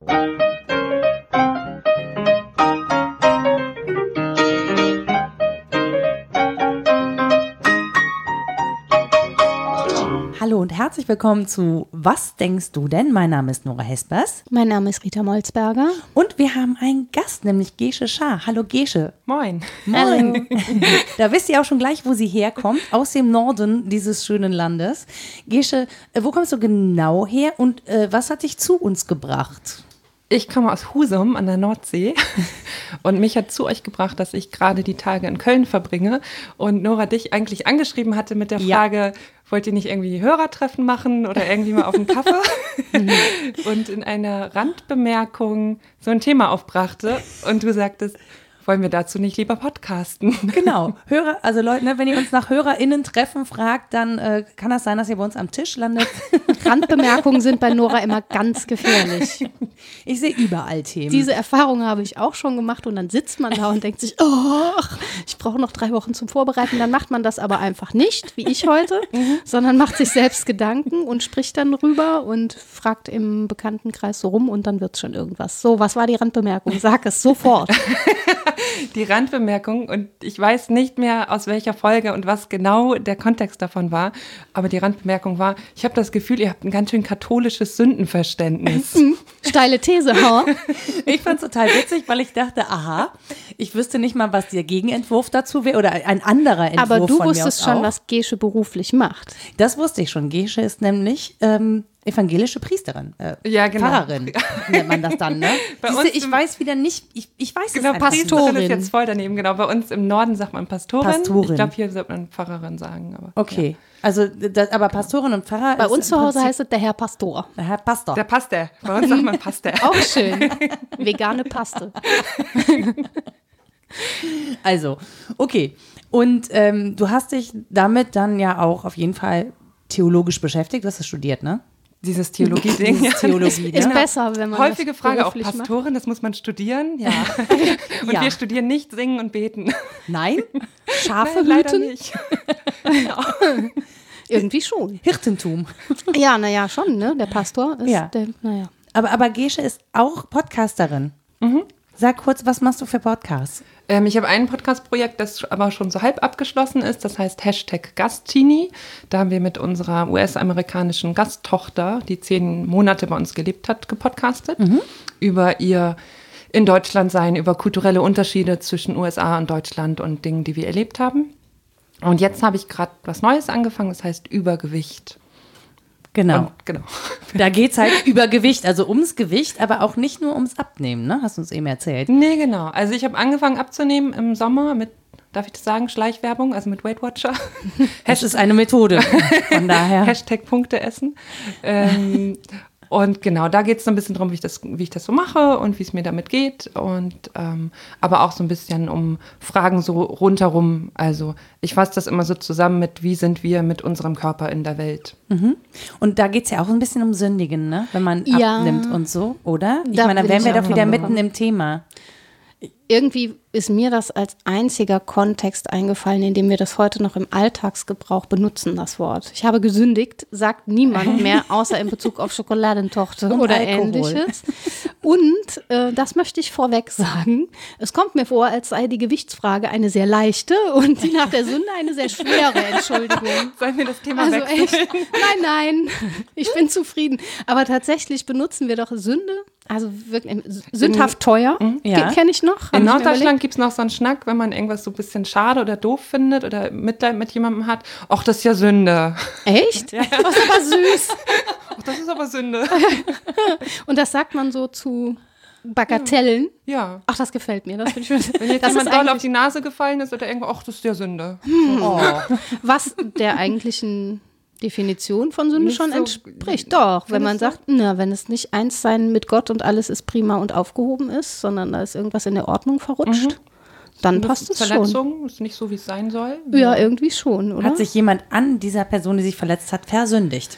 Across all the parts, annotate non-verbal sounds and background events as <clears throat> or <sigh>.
Hallo und herzlich willkommen zu Was denkst du denn? Mein Name ist Nora Hespers Mein Name ist Rita Molzberger. und wir haben einen Gast, nämlich Gesche Schaar. Hallo Gesche. Moin. Moin. <laughs> da wisst ihr auch schon gleich, wo sie herkommt, aus dem Norden dieses schönen Landes. Gesche, äh, wo kommst du genau her und äh, was hat dich zu uns gebracht? Ich komme aus Husum an der Nordsee und mich hat zu euch gebracht, dass ich gerade die Tage in Köln verbringe und Nora dich eigentlich angeschrieben hatte mit der Ja. Frage, wollt ihr nicht irgendwie Hörertreffen machen oder irgendwie mal auf einen Kaffee? <laughs> und in einer Randbemerkung so ein Thema aufbrachte und du sagtest, wollen wir dazu nicht lieber podcasten? Genau, <laughs> Hörer, also Leute, ne, wenn ihr uns nach HörerInnen-Treffen fragt, dann äh, kann das sein, dass ihr bei uns am Tisch landet. <laughs> Randbemerkungen sind bei Nora immer ganz gefährlich. Ich sehe überall Themen. Diese Erfahrung habe ich auch schon gemacht und dann sitzt man da und denkt sich, oh, ich brauche noch drei Wochen zum Vorbereiten. Dann macht man das aber einfach nicht, wie ich heute, sondern macht sich selbst Gedanken und spricht dann rüber und fragt im Bekanntenkreis so rum und dann wird schon irgendwas. So, was war die Randbemerkung? Sag es sofort. <laughs> die Randbemerkung und ich weiß nicht mehr aus welcher Folge und was genau der Kontext davon war, aber die Randbemerkung war, ich habe das Gefühl, ihr habt ein ganz schön katholisches Sündenverständnis. <laughs> Steile These, ha? <laughs> Ich fand es total witzig, weil ich dachte, aha, ich wüsste nicht mal, was der Gegenentwurf dazu wäre oder ein anderer Entwurf Aber du wusstest schon, auch. was Gesche beruflich macht. Das wusste ich schon. Gesche ist nämlich ähm, evangelische Priesterin. Äh, Ja, genau. Pfarrerin nennt man das dann, ne? <laughs> Bei Siehste, uns ich weiß wieder nicht, ich, ich weiß Genau, es einfach nicht. Pastorin Pastorin. ist jetzt voll daneben, genau. Bei uns im Norden sagt man Pastorin. Pastorin. Ich glaube, hier sollte man Pfarrerin sagen. Aber, Okay, also das, aber Pastorin und Pfarrer Bei ist uns zu Hause Prinzip- heißt es der Herr Pastor. Der Herr Pastor. Der Pastor. Bei uns sagt man Pastor. <laughs> Auch schön. <laughs> Vegane Paste. Also, okay. Und ähm, du hast dich damit dann ja auch auf jeden Fall theologisch beschäftigt. Du hast es studiert, ne? Dieses Theologie-Ding. Dieses <laughs> Theologie, Ist ne? besser, wenn man Häufige Frage auch beruflich macht. Pastorin, das muss man studieren. Ja. <laughs> Und Ja. wir studieren nicht singen und beten. Nein? <laughs> Schafe Nein, leider hüten? nicht. Irgendwie schon. Hirtentum. Ja, naja, schon, ne? Der Pastor ist Ja. der, naja. Aber, aber Gesche ist auch Podcasterin. Sag kurz, was machst du für Podcasts? Ähm, ich habe ein Podcast-Projekt, das aber schon so halb abgeschlossen ist. Das heißt Hashtag Gastini. Da haben wir mit unserer US-amerikanischen Gasttochter, die zehn Monate bei uns gelebt hat, gepodcastet. Über ihr in Deutschland sein, über kulturelle Unterschiede zwischen USA und Deutschland und Dingen, die wir erlebt haben. Und jetzt habe ich gerade was Neues angefangen, das heißt Übergewicht. Genau. Und, genau. <laughs> Da geht es halt über Gewicht, also ums Gewicht, aber auch nicht nur ums Abnehmen, ne? Hast du uns eben erzählt. Nee, genau. Also ich habe angefangen abzunehmen im Sommer mit, darf ich das sagen, Schleichwerbung, also mit Weight Watcher. <laughs> Es ist eine Methode. Von daher. <laughs> Hashtag Punkte essen. Ähm, und genau, da geht es so ein bisschen darum, wie ich, das, wie ich das so mache und wie es mir damit geht. Und ähm, aber auch so ein bisschen um Fragen so rundherum. Also ich fasse das immer so zusammen mit, wie sind wir mit unserem Körper in der Welt. Und da geht es ja auch ein bisschen um Sündigen, ne? Wenn man Ja. abnimmt und so, oder? Ich meine, da wären wir doch wieder mitten im Thema. Irgendwie ist mir das als einziger Kontext eingefallen, in dem wir das heute noch im Alltagsgebrauch benutzen, das Wort. Ich habe gesündigt, sagt niemand mehr, <laughs> außer in Bezug auf Schokoladentochter oder Alkohol. ähnliches. Und äh, das möchte ich vorweg sagen. Es kommt mir vor, als sei die Gewichtsfrage eine sehr leichte und die nach der Sünde eine sehr schwere Entschuldigung. <laughs> Sollen wir das Thema Also wechseln? echt, nein, nein, ich bin zufrieden. Aber tatsächlich benutzen wir doch Sünde, also wirklich sündhaft teuer, Ja. Ke- kenne ich noch. hab In Norddeutschland gibt es noch so einen Schnack, wenn man irgendwas so ein bisschen schade oder doof findet oder Mitleid mit jemandem hat. Ach, das ist ja Sünde. Echt? <laughs> Das ist aber süß. <laughs> Ach, das ist aber Sünde. <laughs> Und das sagt man so zu Bagatellen. Ja. Ach, das gefällt mir. Das, finde ich, Wenn jetzt das jemand doll auf die Nase gefallen ist oder irgendwo, ach, das ist ja Sünde. was der eigentlichen Definition von Sünde Nicht schon so- entspricht. Doch, wenn man sagt, na, wenn es nicht eins sein mit Gott und alles ist prima und aufgehoben ist, sondern da ist irgendwas in der Ordnung verrutscht, dann passt es schon. Verletzung ist nicht so, wie es sein soll. Ja, irgendwie schon, oder? Hat sich jemand an dieser Person, die sich verletzt hat, versündigt?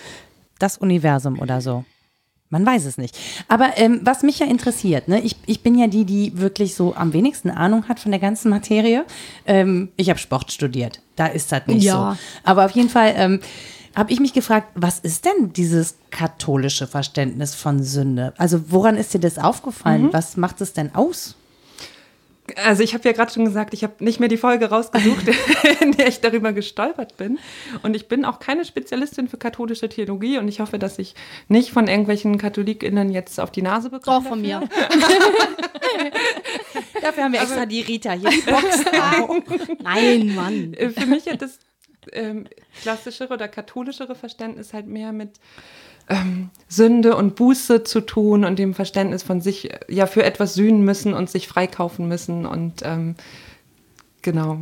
Das Universum oder so? Man weiß es nicht. Aber ähm, was mich ja interessiert, ne, ich, ich bin ja die, die wirklich so am wenigsten Ahnung hat von der ganzen Materie. Ähm, ich habe Sport studiert. Da ist das nicht Ja. so. Aber auf jeden Fall, ähm, habe ich mich gefragt, was ist denn dieses katholische Verständnis von Sünde? Also woran ist dir das aufgefallen? Mhm. Was macht es denn aus? Also ich habe ja gerade schon gesagt, ich habe nicht mehr die Folge rausgesucht, <laughs> <laughs> in der ich darüber gestolpert bin. Und ich bin auch keine Spezialistin für katholische Theologie und ich hoffe, dass ich nicht von irgendwelchen KatholikInnen jetzt auf die Nase bekomme. Auch von mir. <laughs> Dafür haben wir extra die Rita hier. Die Box Nein, Mann. Für mich hat das ähm, klassischere oder katholischere Verständnis halt mehr mit ähm, Sünde und Buße zu tun und dem Verständnis von sich äh, ja für etwas sühnen müssen und sich freikaufen müssen und ähm, genau,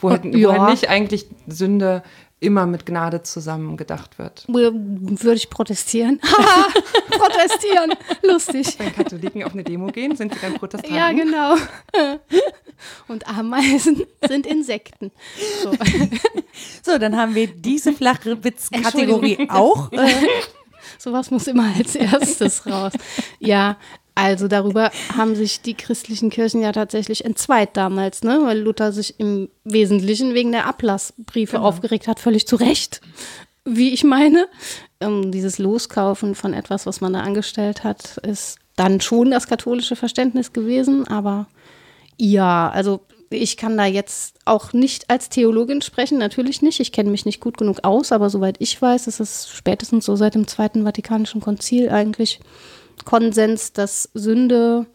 wo, halt, Ja. wo halt nicht eigentlich Sünde immer mit Gnade zusammen gedacht wird. Würde ich protestieren? <laughs> <laughs> protestieren. Lustig. Wenn Katholiken auf eine Demo gehen, sind sie dann Protestanten. Ja, genau. <laughs> Und Ameisen sind Insekten. So. So, dann haben wir diese flache Witz-Kategorie auch. Äh, Sowas muss immer als erstes raus. Ja, also darüber haben sich die christlichen Kirchen ja tatsächlich entzweit damals, ne? weil Luther sich im Wesentlichen wegen der Ablassbriefe aufgeregt hat, völlig zu Recht, wie ich meine. Ähm, dieses Loskaufen von etwas, was man da angestellt hat, ist dann schon das katholische Verständnis gewesen, aber ja, also ich kann da jetzt auch nicht als Theologin sprechen, natürlich nicht. Ich kenne mich nicht gut genug aus, aber soweit ich weiß, ist es spätestens so seit dem Zweiten Vatikanischen Konzil eigentlich Konsens, dass Sünde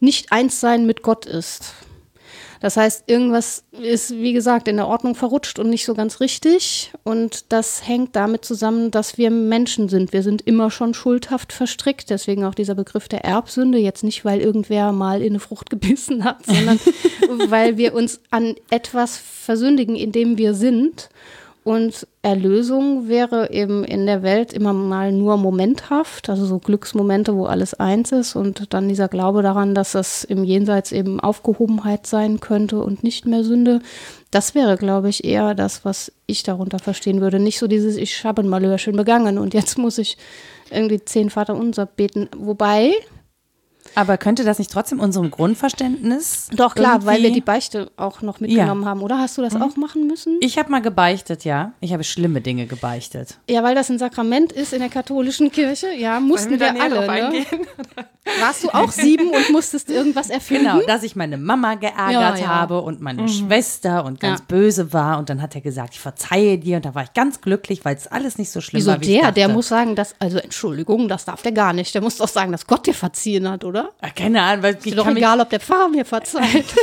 nicht eins sein mit Gott ist. Das heißt, irgendwas ist, wie gesagt, in der Ordnung verrutscht und nicht so ganz richtig. Und das hängt damit zusammen, dass wir Menschen sind. Wir sind immer schon schuldhaft verstrickt. Deswegen auch dieser Begriff der Erbsünde. Jetzt nicht, weil irgendwer mal in eine Frucht <laughs> gebissen hat, sondern <laughs> weil wir uns an etwas versündigen, in dem wir sind. Und Erlösung wäre eben in der Welt immer mal nur momenthaft, also so Glücksmomente, wo alles eins ist und dann dieser Glaube daran, dass das im Jenseits eben Aufgehobenheit sein könnte und nicht mehr Sünde. Das wäre, glaube ich, eher das, was ich darunter verstehen würde. Nicht so dieses, ich habe ein Malheur begangen und jetzt muss ich irgendwie zehn Vater unser beten. Wobei, aber könnte das nicht trotzdem unserem Grundverständnis? doch klar, weil wir irgendwie- die Beichte auch noch mitgenommen haben, oder? Hast du das auch machen müssen? Ich habe mal gebeichtet, ja. Ich habe schlimme Dinge gebeichtet. Ja, weil das ein Sakrament ist in der katholischen Kirche. Ja, mussten wir, drauf alle. Ne? <laughs> Warst du auch sieben und musstest irgendwas erfinden? Genau, dass ich meine Mama geärgert Ja, ja. habe und meine Schwester und ganz Ja. böse war. Und dann hat er gesagt, ich verzeihe dir. Und da war ich ganz glücklich, weil es alles nicht so schlimm Wieso war, wie ich der? Der muss sagen, dass, also Entschuldigung, das darf der gar nicht. Der muss doch sagen, dass Gott dir verziehen hat, oder? Ah, Keine Ahnung, weil ich Ist doch kann mich, egal, ob der Pfarrer mir verzeiht. <laughs>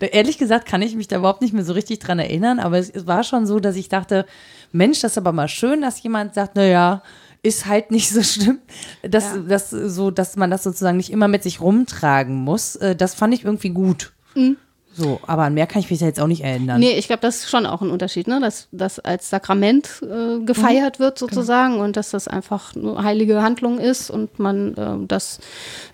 ehrlich gesagt kann ich mich da überhaupt nicht mehr so richtig dran erinnern. Aber es, es war schon so, dass ich dachte, Mensch, das ist aber mal schön, dass jemand sagt, naja, ist halt nicht so schlimm, dass, Ja. dass, so, dass man das sozusagen nicht immer mit sich rumtragen muss. Äh, Das fand ich irgendwie gut. So, aber an mehr kann ich mich jetzt auch nicht erinnern. nee, ich glaube, das ist schon auch ein Unterschied, ne? dass das als Sakrament äh, gefeiert wird sozusagen und dass das einfach eine heilige Handlung ist und man äh, das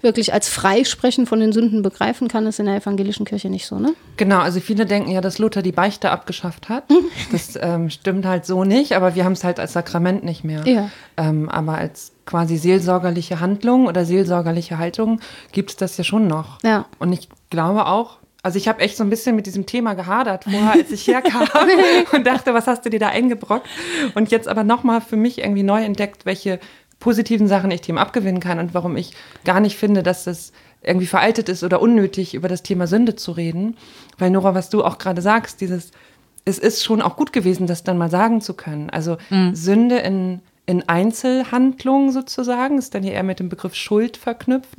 wirklich als Freisprechen von den Sünden begreifen kann, ist in der evangelischen Kirche nicht so, ne? Genau, also viele denken ja, dass Luther die Beichte abgeschafft hat. Das ähm, stimmt halt so nicht, aber wir haben es halt als Sakrament nicht mehr. Ja. Ähm, aber als quasi seelsorgerliche Handlung oder seelsorgerliche Haltung gibt es das ja schon noch. Ja. Und ich glaube auch, also ich habe echt so ein bisschen mit diesem Thema gehadert vorher, als ich herkam <laughs> und dachte, was hast du dir da eingebrockt? Und jetzt aber nochmal für mich irgendwie neu entdeckt, welche positiven Sachen ich dem abgewinnen kann und warum ich gar nicht finde, dass das irgendwie veraltet ist oder unnötig, über das Thema Sünde zu reden. Weil Nora, was du auch gerade sagst, dieses, es ist schon auch gut gewesen, das dann mal sagen zu können. Also Sünde in, in Einzelhandlungen sozusagen, ist dann hier eher mit dem Begriff Schuld verknüpft.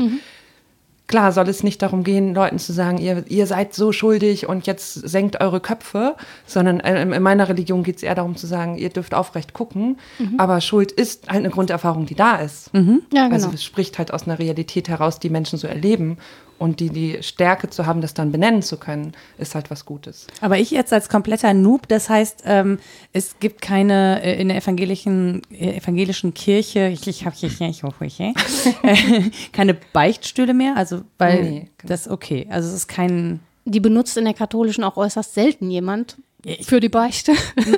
Klar soll es nicht darum gehen, Leuten zu sagen, ihr, ihr seid so schuldig und jetzt senkt eure Köpfe, sondern äh, in meiner Religion geht es eher darum zu sagen, ihr dürft aufrecht gucken. Aber Schuld ist halt eine Grunderfahrung, die da ist. Ja, genau. Also es spricht halt aus einer Realität heraus, die Menschen so erleben. Und die, die Stärke zu haben, das dann benennen zu können, ist halt was Gutes. Aber ich jetzt als kompletter Noob, das heißt, ähm, es gibt keine äh, in der evangelischen, äh, evangelischen Kirche, ich, ich habe hier, ich hoffe, ich, äh, <laughs> keine Beichtstühle mehr, also weil Nee, genau. das okay, also es ist kein, Die benutzt in der katholischen auch äußerst selten jemand für die Beichte.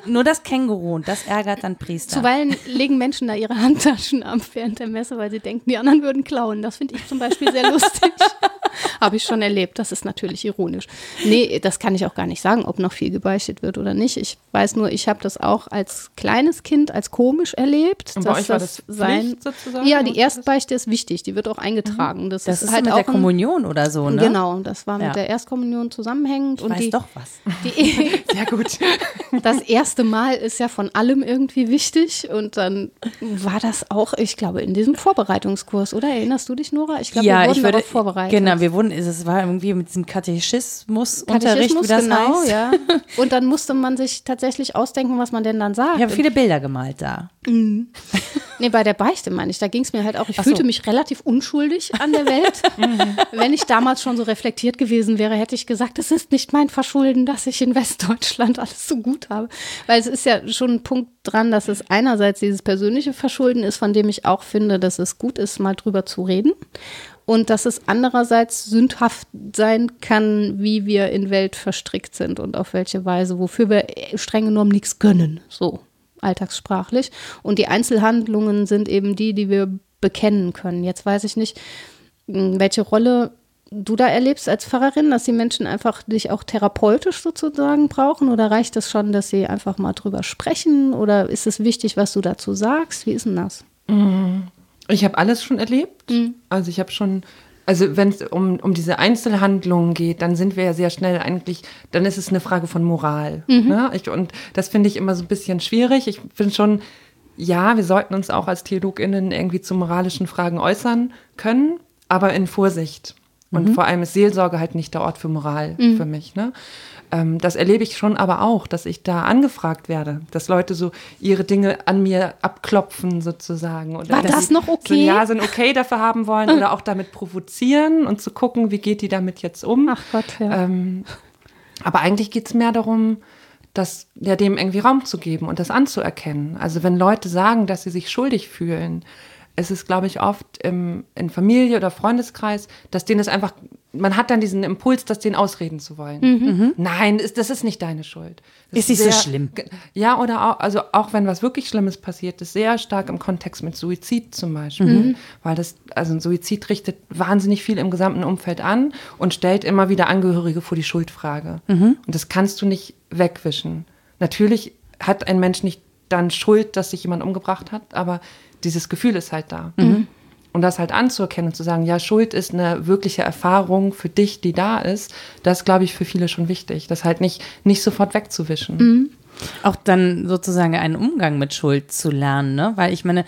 nur das Känguru und das ärgert dann Priester. Zuweilen legen Menschen da ihre Handtaschen ab während der Messe, weil sie denken, die anderen würden klauen. Das finde ich zum Beispiel sehr lustig. <laughs> Habe ich schon erlebt. Das ist natürlich ironisch. Nee, das kann ich auch gar nicht sagen, ob noch viel gebeichtet wird oder nicht. Ich weiß nur, ich habe das auch als kleines Kind als komisch erlebt. Und bei euch war das sein, sozusagen? Ja, die Erstbeichte ist wichtig. Die wird auch eingetragen. Das, Das ist, halt mit auch der Kommunion oder so, Ein, ne? Genau, das war mit Ja. der Erstkommunion zusammenhängend. Ich und weiß die, doch was. die, <laughs> <laughs> gut. <laughs> das erste Mal ist ja von allem irgendwie wichtig. Und dann war das auch, ich glaube, in diesem Vorbereitungskurs, oder? Erinnerst du dich, Nora? Ich glaube, wir wurden ich würde, vorbereitet. Genau, wir wurden, es war irgendwie mit diesem Katechismus-Unterricht, Katechismus, wie das genau, heißt. ja. <laughs> Und dann musste man sich tatsächlich ausdenken, was man denn dann sagt. Ich habe viele Bilder gemalt da. Nee, bei der Beichte meine ich. Da ging es mir halt auch, ich so. fühlte mich relativ unschuldig an der Welt. <laughs> Wenn ich damals schon so reflektiert gewesen wäre, hätte ich gesagt, es ist nicht mein Verschulden, dass ich in Westdeutschland alles so gut habe. Weil es ist ja schon ein Punkt dran, dass es einerseits dieses persönliche Verschulden ist, von dem ich auch finde, dass es gut ist, mal drüber zu reden. Und dass es andererseits sündhaft sein kann, wie wir in Welt verstrickt sind und auf welche Weise, wofür wir streng genommen nichts gönnen. So alltagssprachlich. Und die Einzelhandlungen sind eben die, die wir bekennen können. Jetzt weiß ich nicht, welche Rolle du da erlebst als Pfarrerin, dass die Menschen einfach dich auch therapeutisch sozusagen brauchen oder reicht es schon, dass sie einfach mal drüber sprechen oder ist es wichtig, was du dazu sagst? Wie ist denn das? Ich habe alles schon erlebt. Also ich habe schon, also wenn es um, um diese Einzelhandlungen geht, dann sind wir ja sehr schnell eigentlich, dann ist es eine Frage von Moral. Ne? Ich, und das finde ich immer so ein bisschen schwierig. Ich finde schon, ja, wir sollten uns auch als TheologInnen irgendwie zu moralischen Fragen äußern können, aber in Vorsicht. Und vor allem ist Seelsorge halt nicht der Ort für Moral für mich. Ne? Ähm, das erlebe ich schon aber auch, dass ich da angefragt werde, dass Leute so ihre Dinge an mir abklopfen sozusagen. Oder War dass das noch So, okay? ja, so ein Okay dafür haben wollen oder auch damit provozieren und zu gucken, wie geht die damit jetzt um. Ach Gott, ja. Ähm, aber eigentlich geht es mehr darum, das, ja, dem irgendwie Raum zu geben und das anzuerkennen. Also wenn Leute sagen, dass sie sich schuldig fühlen, es ist, glaube ich, oft im, in Familie oder Freundeskreis, dass denen es einfach, man hat dann diesen Impuls, das denen ausreden zu wollen. Nein, ist, das ist nicht deine Schuld. Das Ist nicht so schlimm. Ja, oder auch, also auch wenn was wirklich Schlimmes passiert ist, sehr stark im Kontext mit Suizid zum Beispiel. Weil das, also ein Suizid richtet wahnsinnig viel im gesamten Umfeld an und stellt immer wieder Angehörige vor die Schuldfrage. Und das kannst du nicht wegwischen. Natürlich hat ein Mensch nicht dann Schuld, dass sich jemand umgebracht hat, aber dieses Gefühl ist halt da. Und das halt anzuerkennen und zu sagen, ja, Schuld ist eine wirkliche Erfahrung für dich, die da ist, das glaube ich für viele schon wichtig. Das halt nicht, nicht sofort wegzuwischen. Auch dann sozusagen einen Umgang mit Schuld zu lernen, ne? Weil ich meine,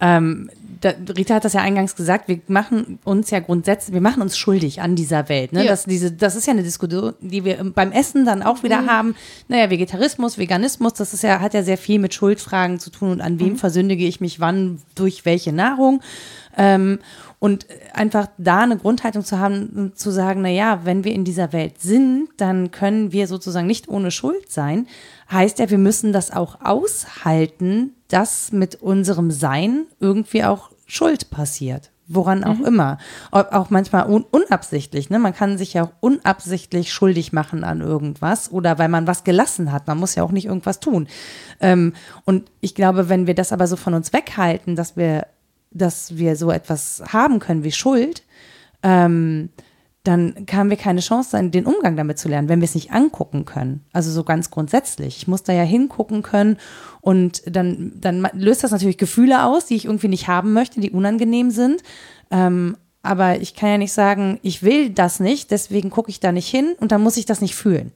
ähm, da, Rita hat das ja eingangs gesagt, wir machen uns ja grundsätzlich, wir machen uns schuldig an dieser Welt. Ne? Ja. Das, diese, das ist ja eine Diskussion, die wir beim Essen dann auch wieder haben. Naja, Vegetarismus, Veganismus, das ist ja, hat ja sehr viel mit Schuldfragen zu tun und an wem versündige ich mich wann, durch welche Nahrung. Ähm, und einfach da eine Grundhaltung zu haben, zu sagen, na ja, wenn wir in dieser Welt sind, dann können wir sozusagen nicht ohne Schuld sein. Heißt ja, wir müssen das auch aushalten, dass mit unserem Sein irgendwie auch Schuld passiert. Woran auch immer. Auch auch manchmal un unabsichtlich. Ne? Man kann sich ja auch unabsichtlich schuldig machen an irgendwas oder weil man was gelassen hat. Man muss ja auch nicht irgendwas tun. Ähm, und ich glaube, wenn wir das aber so von uns weghalten, dass wir, dass wir so etwas haben können wie Schuld, ähm, dann haben wir keine Chance, den Umgang damit zu lernen, wenn wir es nicht angucken können. Also so ganz grundsätzlich. Ich muss da ja hingucken können und dann, dann löst das natürlich Gefühle aus, die ich irgendwie nicht haben möchte, die unangenehm sind. Ähm, aber ich kann ja nicht sagen, ich will das nicht, deswegen gucke ich da nicht hin und dann muss ich das nicht fühlen.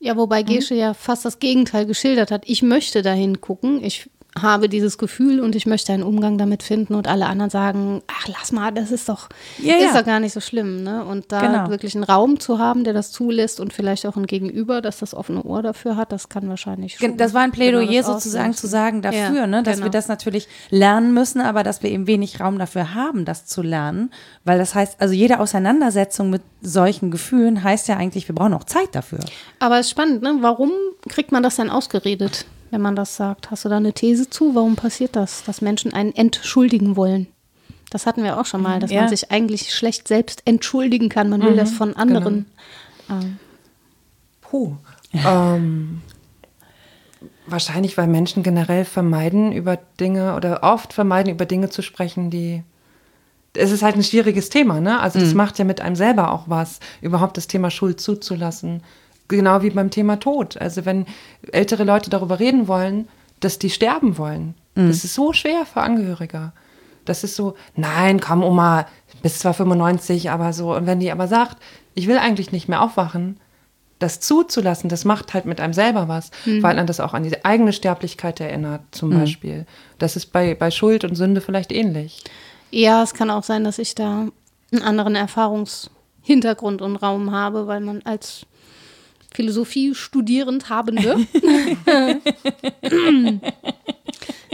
Ja, wobei Gesche ja fast das Gegenteil geschildert hat. Ich möchte dahin gucken. Ich habe dieses Gefühl und ich möchte einen Umgang damit finden und alle anderen sagen, ach lass mal, das ist doch, Ja, ist ja. doch gar nicht so schlimm, ne? Und da Genau. wirklich einen Raum zu haben, der das zulässt und vielleicht auch ein Gegenüber, das das offene Ohr dafür hat, das kann wahrscheinlich schon. Das war ein Plädoyer genau sozusagen zu sagen dafür, Ja, ne, dass genau. wir das natürlich lernen müssen, aber dass wir eben wenig Raum dafür haben, das zu lernen. Weil das heißt, also jede Auseinandersetzung mit solchen Gefühlen heißt ja eigentlich, wir brauchen auch Zeit dafür. Aber es ist spannend, ne? Warum kriegt man das denn ausgeredet, wenn man das sagt? Hast du da eine These zu? Warum passiert das, dass Menschen einen entschuldigen wollen? Das hatten wir auch schon mal, dass Ja. man sich eigentlich schlecht selbst entschuldigen kann. Man will das von anderen. Ähm, Puh. Ähm, wahrscheinlich, weil Menschen generell vermeiden, über Dinge oder oft vermeiden, über Dinge zu sprechen, die, es ist halt ein schwieriges Thema, ne? Also das macht ja mit einem selber auch was, überhaupt das Thema Schuld zuzulassen. Genau wie beim Thema Tod. Also wenn ältere Leute darüber reden wollen, dass die sterben wollen, das ist so schwer für Angehörige. Das ist so, nein, komm Oma, bist zwar 95, aber so. Und wenn die aber sagt, ich will eigentlich nicht mehr aufwachen, das zuzulassen, das macht halt mit einem selber was, weil man das auch an die eigene Sterblichkeit erinnert, zum Beispiel. Das ist bei, bei Schuld und Sünde vielleicht ähnlich. Ja, es kann auch sein, dass ich da einen anderen Erfahrungshintergrund und Raum habe, weil man als Philosophie-Studierend Habende. <laughs> <clears throat>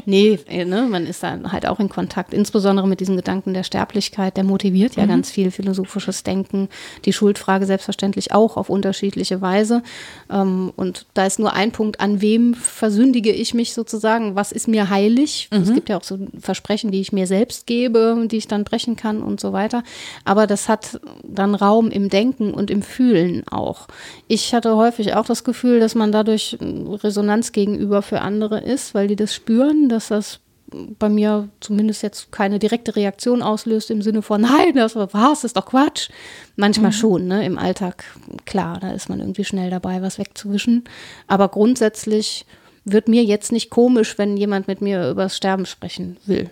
nee, äh, ne, man ist dann halt auch in Kontakt, insbesondere mit diesem Gedanken der Sterblichkeit, der motiviert ja ganz viel philosophisches Denken, die Schuldfrage selbstverständlich auch auf unterschiedliche Weise. Ähm, und da ist nur ein Punkt, an wem versündige ich mich sozusagen, was ist mir heilig? Es gibt ja auch so Versprechen, die ich mir selbst gebe, die ich dann brechen kann und so weiter. Aber das hat dann Raum im Denken und im Fühlen auch. Ich hatte häufig auch das Gefühl, dass man dadurch Resonanz gegenüber für andere ist, weil die das spüren, dass das bei mir zumindest jetzt keine direkte Reaktion auslöst im Sinne von, <laughs> nein, das war was, das ist doch Quatsch. Manchmal schon, ne, im Alltag, klar, da ist man irgendwie schnell dabei, was wegzuwischen. Aber grundsätzlich wird mir jetzt nicht komisch, wenn jemand mit mir über das Sterben sprechen will.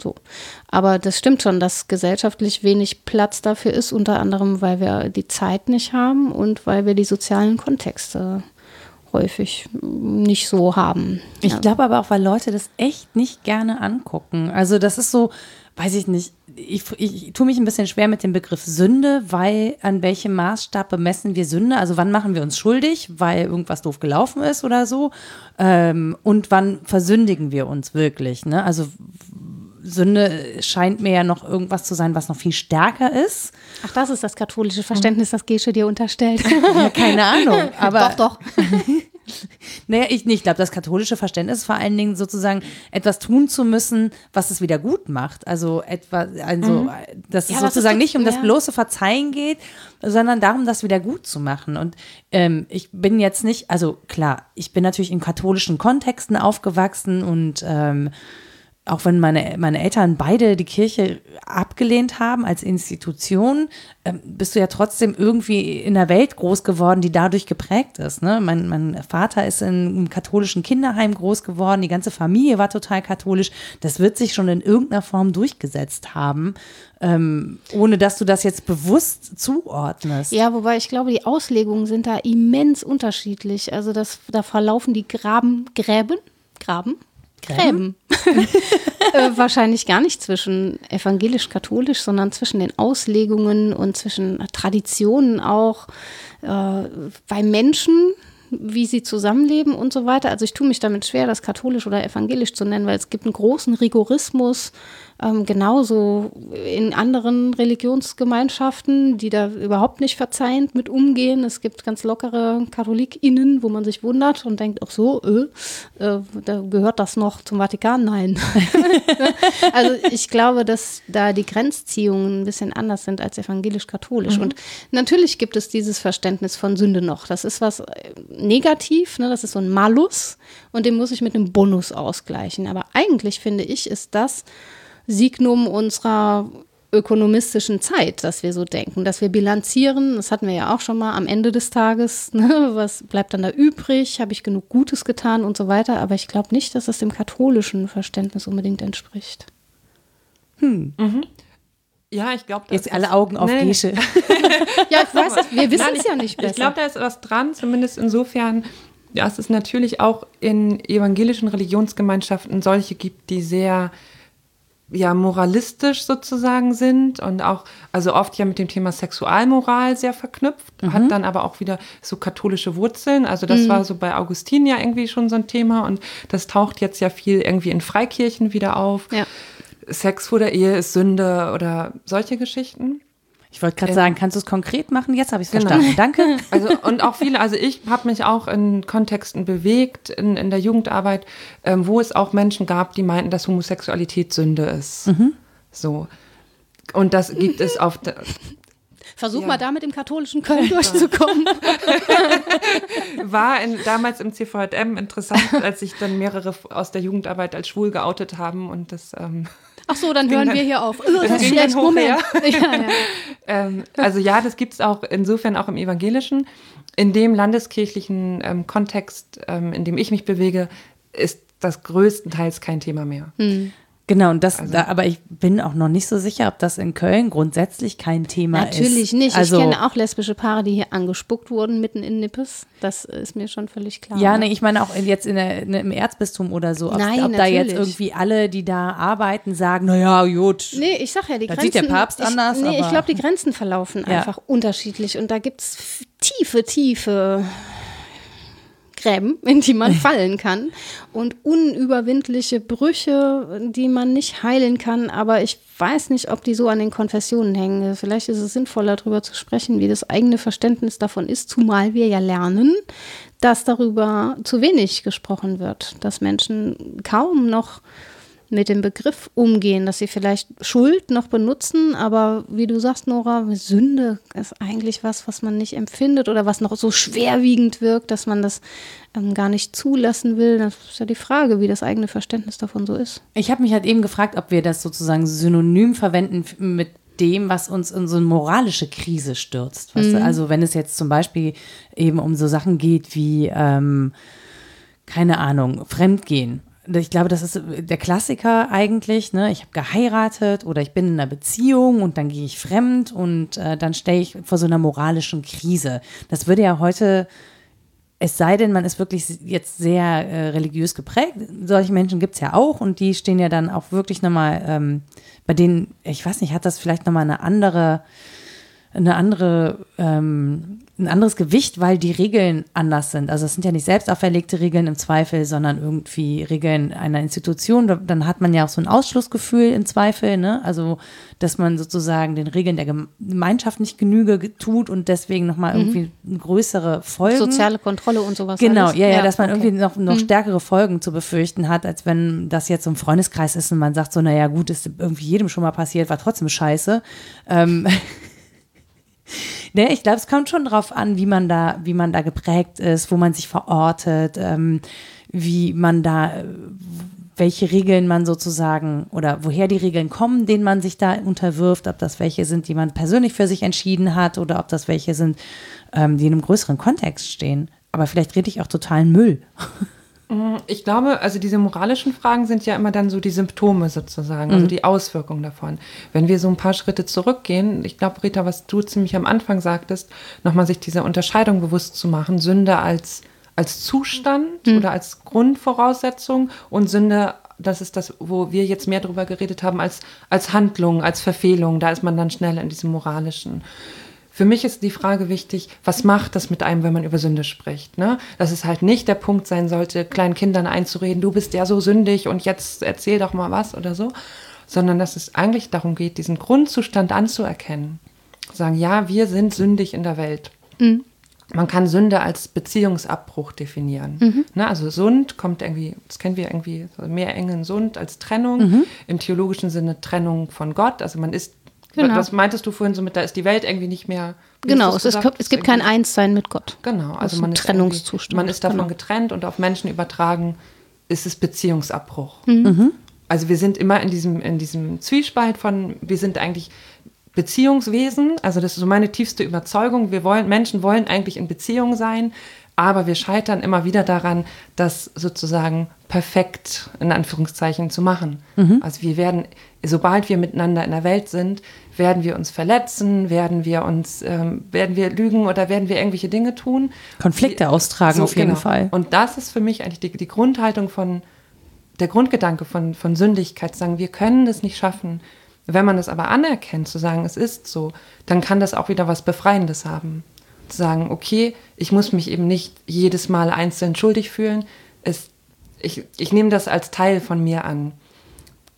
So. Aber das stimmt schon, dass gesellschaftlich wenig Platz dafür ist, unter anderem, weil wir die Zeit nicht haben und weil wir die sozialen Kontexte häufig nicht so haben. Ich Ja. glaube aber auch, weil Leute das echt nicht gerne angucken. Also das ist so, weiß ich nicht, ich, ich tue mich ein bisschen schwer mit dem Begriff Sünde, weil an welchem Maßstab bemessen wir Sünde? Also wann machen wir uns schuldig, weil irgendwas doof gelaufen ist oder so? Ähm, und wann versündigen wir uns wirklich? Ne? Also Sünde scheint mir ja noch irgendwas zu sein, was noch viel stärker ist. Ach, das ist das katholische Verständnis, das Gesche dir unterstellt. <laughs> Ja, keine Ahnung. <laughs> Aber doch, doch. <laughs> Naja, ich nicht. Ich glaube, das katholische Verständnis ist vor allen Dingen sozusagen etwas tun zu müssen, was es wieder gut macht. Also etwas, also dass es Ja, es sozusagen ist nicht um doch- das ja. bloße Verzeihen geht, sondern darum, das wieder gut zu machen. Und ähm, ich bin jetzt nicht, also klar, ich bin natürlich in katholischen Kontexten aufgewachsen und ähm, auch wenn meine, meine Eltern beide die Kirche abgelehnt haben als Institution, ähm, bist du ja trotzdem irgendwie in einer Welt groß geworden, die dadurch geprägt ist. Ne? Mein, mein Vater ist in einem katholischen Kinderheim groß geworden, die ganze Familie war total katholisch. Das wird sich schon in irgendeiner Form durchgesetzt haben, ähm, ohne dass du das jetzt bewusst zuordnest. Ja, wobei ich glaube, die Auslegungen sind da immens unterschiedlich. Also das, da verlaufen die Graben, Gräben, Graben, Gräben. <laughs> äh, wahrscheinlich gar nicht zwischen evangelisch-katholisch, sondern zwischen den Auslegungen und zwischen Traditionen auch äh, bei Menschen, wie sie zusammenleben und so weiter. Also ich tue mich damit schwer, das katholisch oder evangelisch zu nennen, weil es gibt einen großen Rigorismus, ähm, genauso in anderen Religionsgemeinschaften, die da überhaupt nicht verzeihend mit umgehen. Es gibt ganz lockere KatholikInnen, wo man sich wundert und denkt, ach so, äh, äh, da gehört das noch zum Vatikan? Nein. <laughs> also ich glaube, dass da die Grenzziehungen ein bisschen anders sind als evangelisch-katholisch. Und natürlich gibt es dieses Verständnis von Sünde noch. Das ist was äh, negativ, ne? das ist so ein Malus und den muss ich mit einem Bonus ausgleichen. Aber eigentlich finde ich, ist das Signum unserer ökonomistischen Zeit, dass wir so denken, dass wir bilanzieren, das hatten wir ja auch schon mal am Ende des Tages, <laughs> ne, was bleibt dann da übrig, habe ich genug Gutes getan und so weiter, aber ich glaube nicht, dass das dem katholischen Verständnis unbedingt entspricht. Ja, ich glaube, Jetzt alle Augen auf Nee. Gesche. <laughs> Ja, ich weiß es, wir wissen es ja nicht besser. Ich glaube, da ist was dran, zumindest insofern, dass es natürlich auch in evangelischen Religionsgemeinschaften solche gibt, die sehr ja, moralistisch sozusagen sind und auch, also oft ja mit dem Thema Sexualmoral sehr verknüpft, hat dann aber auch wieder so katholische Wurzeln. Also das war so bei Augustin ja irgendwie schon so ein Thema und das taucht jetzt ja viel irgendwie in Freikirchen wieder auf. Ja. Sex vor der Ehe ist Sünde oder solche Geschichten. Ich wollte gerade sagen, kannst du es konkret machen? Jetzt habe ich es Genau. verstanden. Danke. <laughs> Also und auch viele, also ich habe mich auch in Kontexten bewegt, in, in der Jugendarbeit, ähm, wo es auch Menschen gab, die meinten, dass Homosexualität Sünde ist. So. Und das gibt es auf der, Versuch Ja. mal damit im katholischen Köln <laughs> durchzukommen. <laughs> war in, damals im CVJM interessant, als sich dann mehrere aus der Jugendarbeit als schwul geoutet haben und das ähm, Ach so, dann hören dann- wir hier auf. <laughs> Oh, das ist schlecht. Moment. <laughs> ja. Ja. <laughs> Ähm, also ja, das gibt es auch insofern auch im Evangelischen. In dem landeskirchlichen ähm, Kontext, ähm, in dem ich mich bewege, ist das größtenteils kein Thema mehr. Genau, und das, Also da, aber ich bin auch noch nicht so sicher, ob das in Köln grundsätzlich kein Thema ist. Natürlich nicht. Also, ich kenne auch lesbische Paare, die hier angespuckt wurden mitten in Nippes. Das ist mir schon völlig klar. Ja, nee, ich meine auch jetzt in der, ne, im Erzbistum oder so. Ob, Nein, ob da jetzt natürlich. irgendwie alle, die da arbeiten, sagen, naja, gut. Nee, ich sag ja, die Grenzen. sieht der Papst ich, anders, Nee, ich glaube, die Grenzen verlaufen Ja. einfach unterschiedlich. Und da gibt es tiefe, tiefe Gräben, in die man <laughs> fallen kann. Und unüberwindliche Brüche, die man nicht heilen kann. Aber ich weiß nicht, ob die so an den Konfessionen hängen. Vielleicht ist es sinnvoller, darüber zu sprechen, wie das eigene Verständnis davon ist. Zumal wir ja lernen, dass darüber zu wenig gesprochen wird. Dass Menschen kaum noch mit dem Begriff umgehen, dass sie vielleicht Schuld noch benutzen, aber wie du sagst, Nora, Sünde ist eigentlich was, was man nicht empfindet oder was noch so schwerwiegend wirkt, dass man das ähm, gar nicht zulassen will. Das ist ja die Frage, wie das eigene Verständnis davon so ist. Ich habe mich halt eben gefragt, ob wir das sozusagen synonym verwenden mit dem, was uns in so eine moralische Krise stürzt. Du? Also wenn es jetzt zum Beispiel eben um so Sachen geht wie, ähm, keine Ahnung, Fremdgehen. Ich glaube, das ist der Klassiker eigentlich. Ne? Ich habe geheiratet oder ich bin in einer Beziehung und dann gehe ich fremd und äh, dann stehe ich vor so einer moralischen Krise. Das würde ja heute es sei denn, man ist wirklich jetzt sehr äh, religiös geprägt. Solche Menschen gibt es ja auch und die stehen ja dann auch wirklich nochmal, ähm, bei denen, ich weiß nicht, hat das vielleicht nochmal eine andere, eine andere, ähm, ein anderes Gewicht, weil die Regeln anders sind. Also es sind ja nicht selbst auferlegte Regeln im Zweifel, sondern irgendwie Regeln einer Institution. Da- Dann hat man ja auch so ein Ausschlussgefühl im Zweifel, ne? Also, dass man sozusagen den Regeln der Gem- Gemeinschaft nicht Genüge ge- tut und deswegen nochmal irgendwie eine größere Folgen. Soziale Kontrolle und sowas. Genau, alles. ja, ja, dass man okay. irgendwie noch, noch stärkere Folgen zu befürchten hat, als wenn das jetzt so ein Freundeskreis ist und man sagt so, naja, gut, ist irgendwie jedem schon mal passiert, war trotzdem scheiße. Ähm, <laughs> ne, ich glaube, es kommt schon drauf an, wie man da, wie man da geprägt ist, wo man sich verortet, ähm, wie man da, äh, welche Regeln man sozusagen oder woher die Regeln kommen, denen man sich da unterwirft, ob das welche sind, die man persönlich für sich entschieden hat oder ob das welche sind, ähm, die in einem größeren Kontext stehen. Aber vielleicht rede ich auch totalen Müll. <laughs> Ich glaube, also diese moralischen Fragen sind ja immer dann so die Symptome sozusagen, also die Auswirkungen davon. Wenn wir so ein paar Schritte zurückgehen, ich glaube, Rita, was du ziemlich am Anfang sagtest, nochmal sich diese Unterscheidung bewusst zu machen, Sünde als, als Zustand oder als Grundvoraussetzung und Sünde, das ist das, wo wir jetzt mehr drüber geredet haben, als, als Handlung, als Verfehlung, da ist man dann schnell in diesem moralischen. Für mich ist die Frage wichtig, was macht das mit einem, wenn man über Sünde spricht? Ne? Dass es halt nicht der Punkt sein sollte, kleinen Kindern einzureden, du bist ja so sündig und jetzt erzähl doch mal was oder so, sondern dass es eigentlich darum geht, diesen Grundzustand anzuerkennen. Sagen, ja, wir sind sündig in der Welt. Man kann Sünde als Beziehungsabbruch definieren. Ne, also Sund kommt irgendwie, das kennen wir irgendwie, mehr engen Sund als Trennung. Im theologischen Sinne Trennung von Gott. Also man ist, Genau. was meintest du vorhin so mit, da ist die Welt irgendwie nicht mehr. Genau, es, ist, es gibt kein Einssein mit Gott. Genau, Das also man ist Man ist davon Genau. getrennt und auf Menschen übertragen ist es Beziehungsabbruch. Mhm. Also wir sind immer in diesem, in diesem Zwiespalt von, wir sind eigentlich Beziehungswesen, also das ist so meine tiefste Überzeugung. Wir wollen, Menschen wollen eigentlich in Beziehung sein, aber wir scheitern immer wieder daran, das sozusagen perfekt in Anführungszeichen zu machen. Also wir werden, sobald wir miteinander in der Welt sind, werden wir uns verletzen, werden wir uns, ähm, werden wir lügen oder werden wir irgendwelche Dinge tun. Konflikte austragen auf jeden genau. Fall. Und das ist für mich eigentlich die, die Grundhaltung von, der Grundgedanke von, von Sündigkeit, zu sagen, wir können das nicht schaffen. Wenn man das aber anerkennt, zu sagen, es ist so, dann kann das auch wieder was Befreiendes haben. Sagen, okay, ich muss mich eben nicht jedes Mal einzeln schuldig fühlen. Es, ich, ich nehme das als Teil von mir an.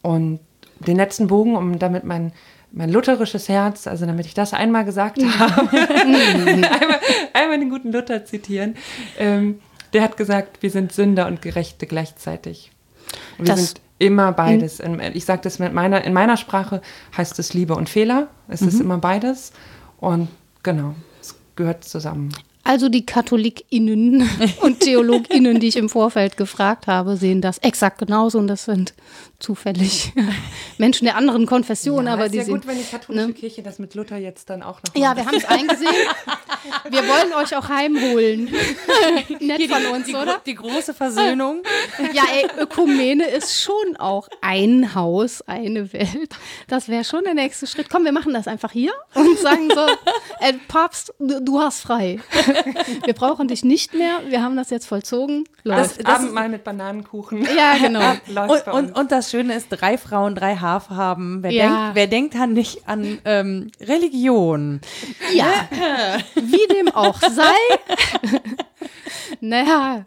Und den letzten Bogen, um damit mein, mein lutherisches Herz, also damit ich das einmal gesagt <laughs> habe, <laughs> einmal, einmal den guten Luther zitieren, ähm, der hat gesagt, wir sind Sünder und Gerechte gleichzeitig. Wir Das- sind immer beides. In- Ich sage das mit meiner, in meiner Sprache heißt es Liebe und Fehler. Es ist immer beides. Und genau, gehört zusammen. Also die KatholikInnen <laughs> und TheologInnen, die ich im Vorfeld gefragt habe, sehen das exakt genauso und das sind zufällig <laughs> Menschen der anderen Konfession, aber ist die ja sind gut, wenn die katholische ne? Kirche das mit Luther jetzt dann auch noch Ja, wir haben es eingesehen. Wir wollen euch auch heimholen. <laughs> Nett von uns, die, oder? Die große Versöhnung. <laughs> Ja, ey, Ökumene ist schon auch ein Haus, eine Welt. Das wäre schon der nächste Schritt. Komm, wir machen das einfach hier und sagen so, äh, Papst, du, du hast frei. Wir brauchen dich nicht mehr. Wir haben das jetzt vollzogen. das, Läuft. Abendmahl mit Bananenkuchen. ja, genau. Läuft Und, bei und, und das Schöne ist, drei Frauen, drei Haarfarben. Wer, Ja. denkt, wer denkt an nicht an ähm, Religion? Ja, <laughs> wie dem auch sei. <laughs> naja,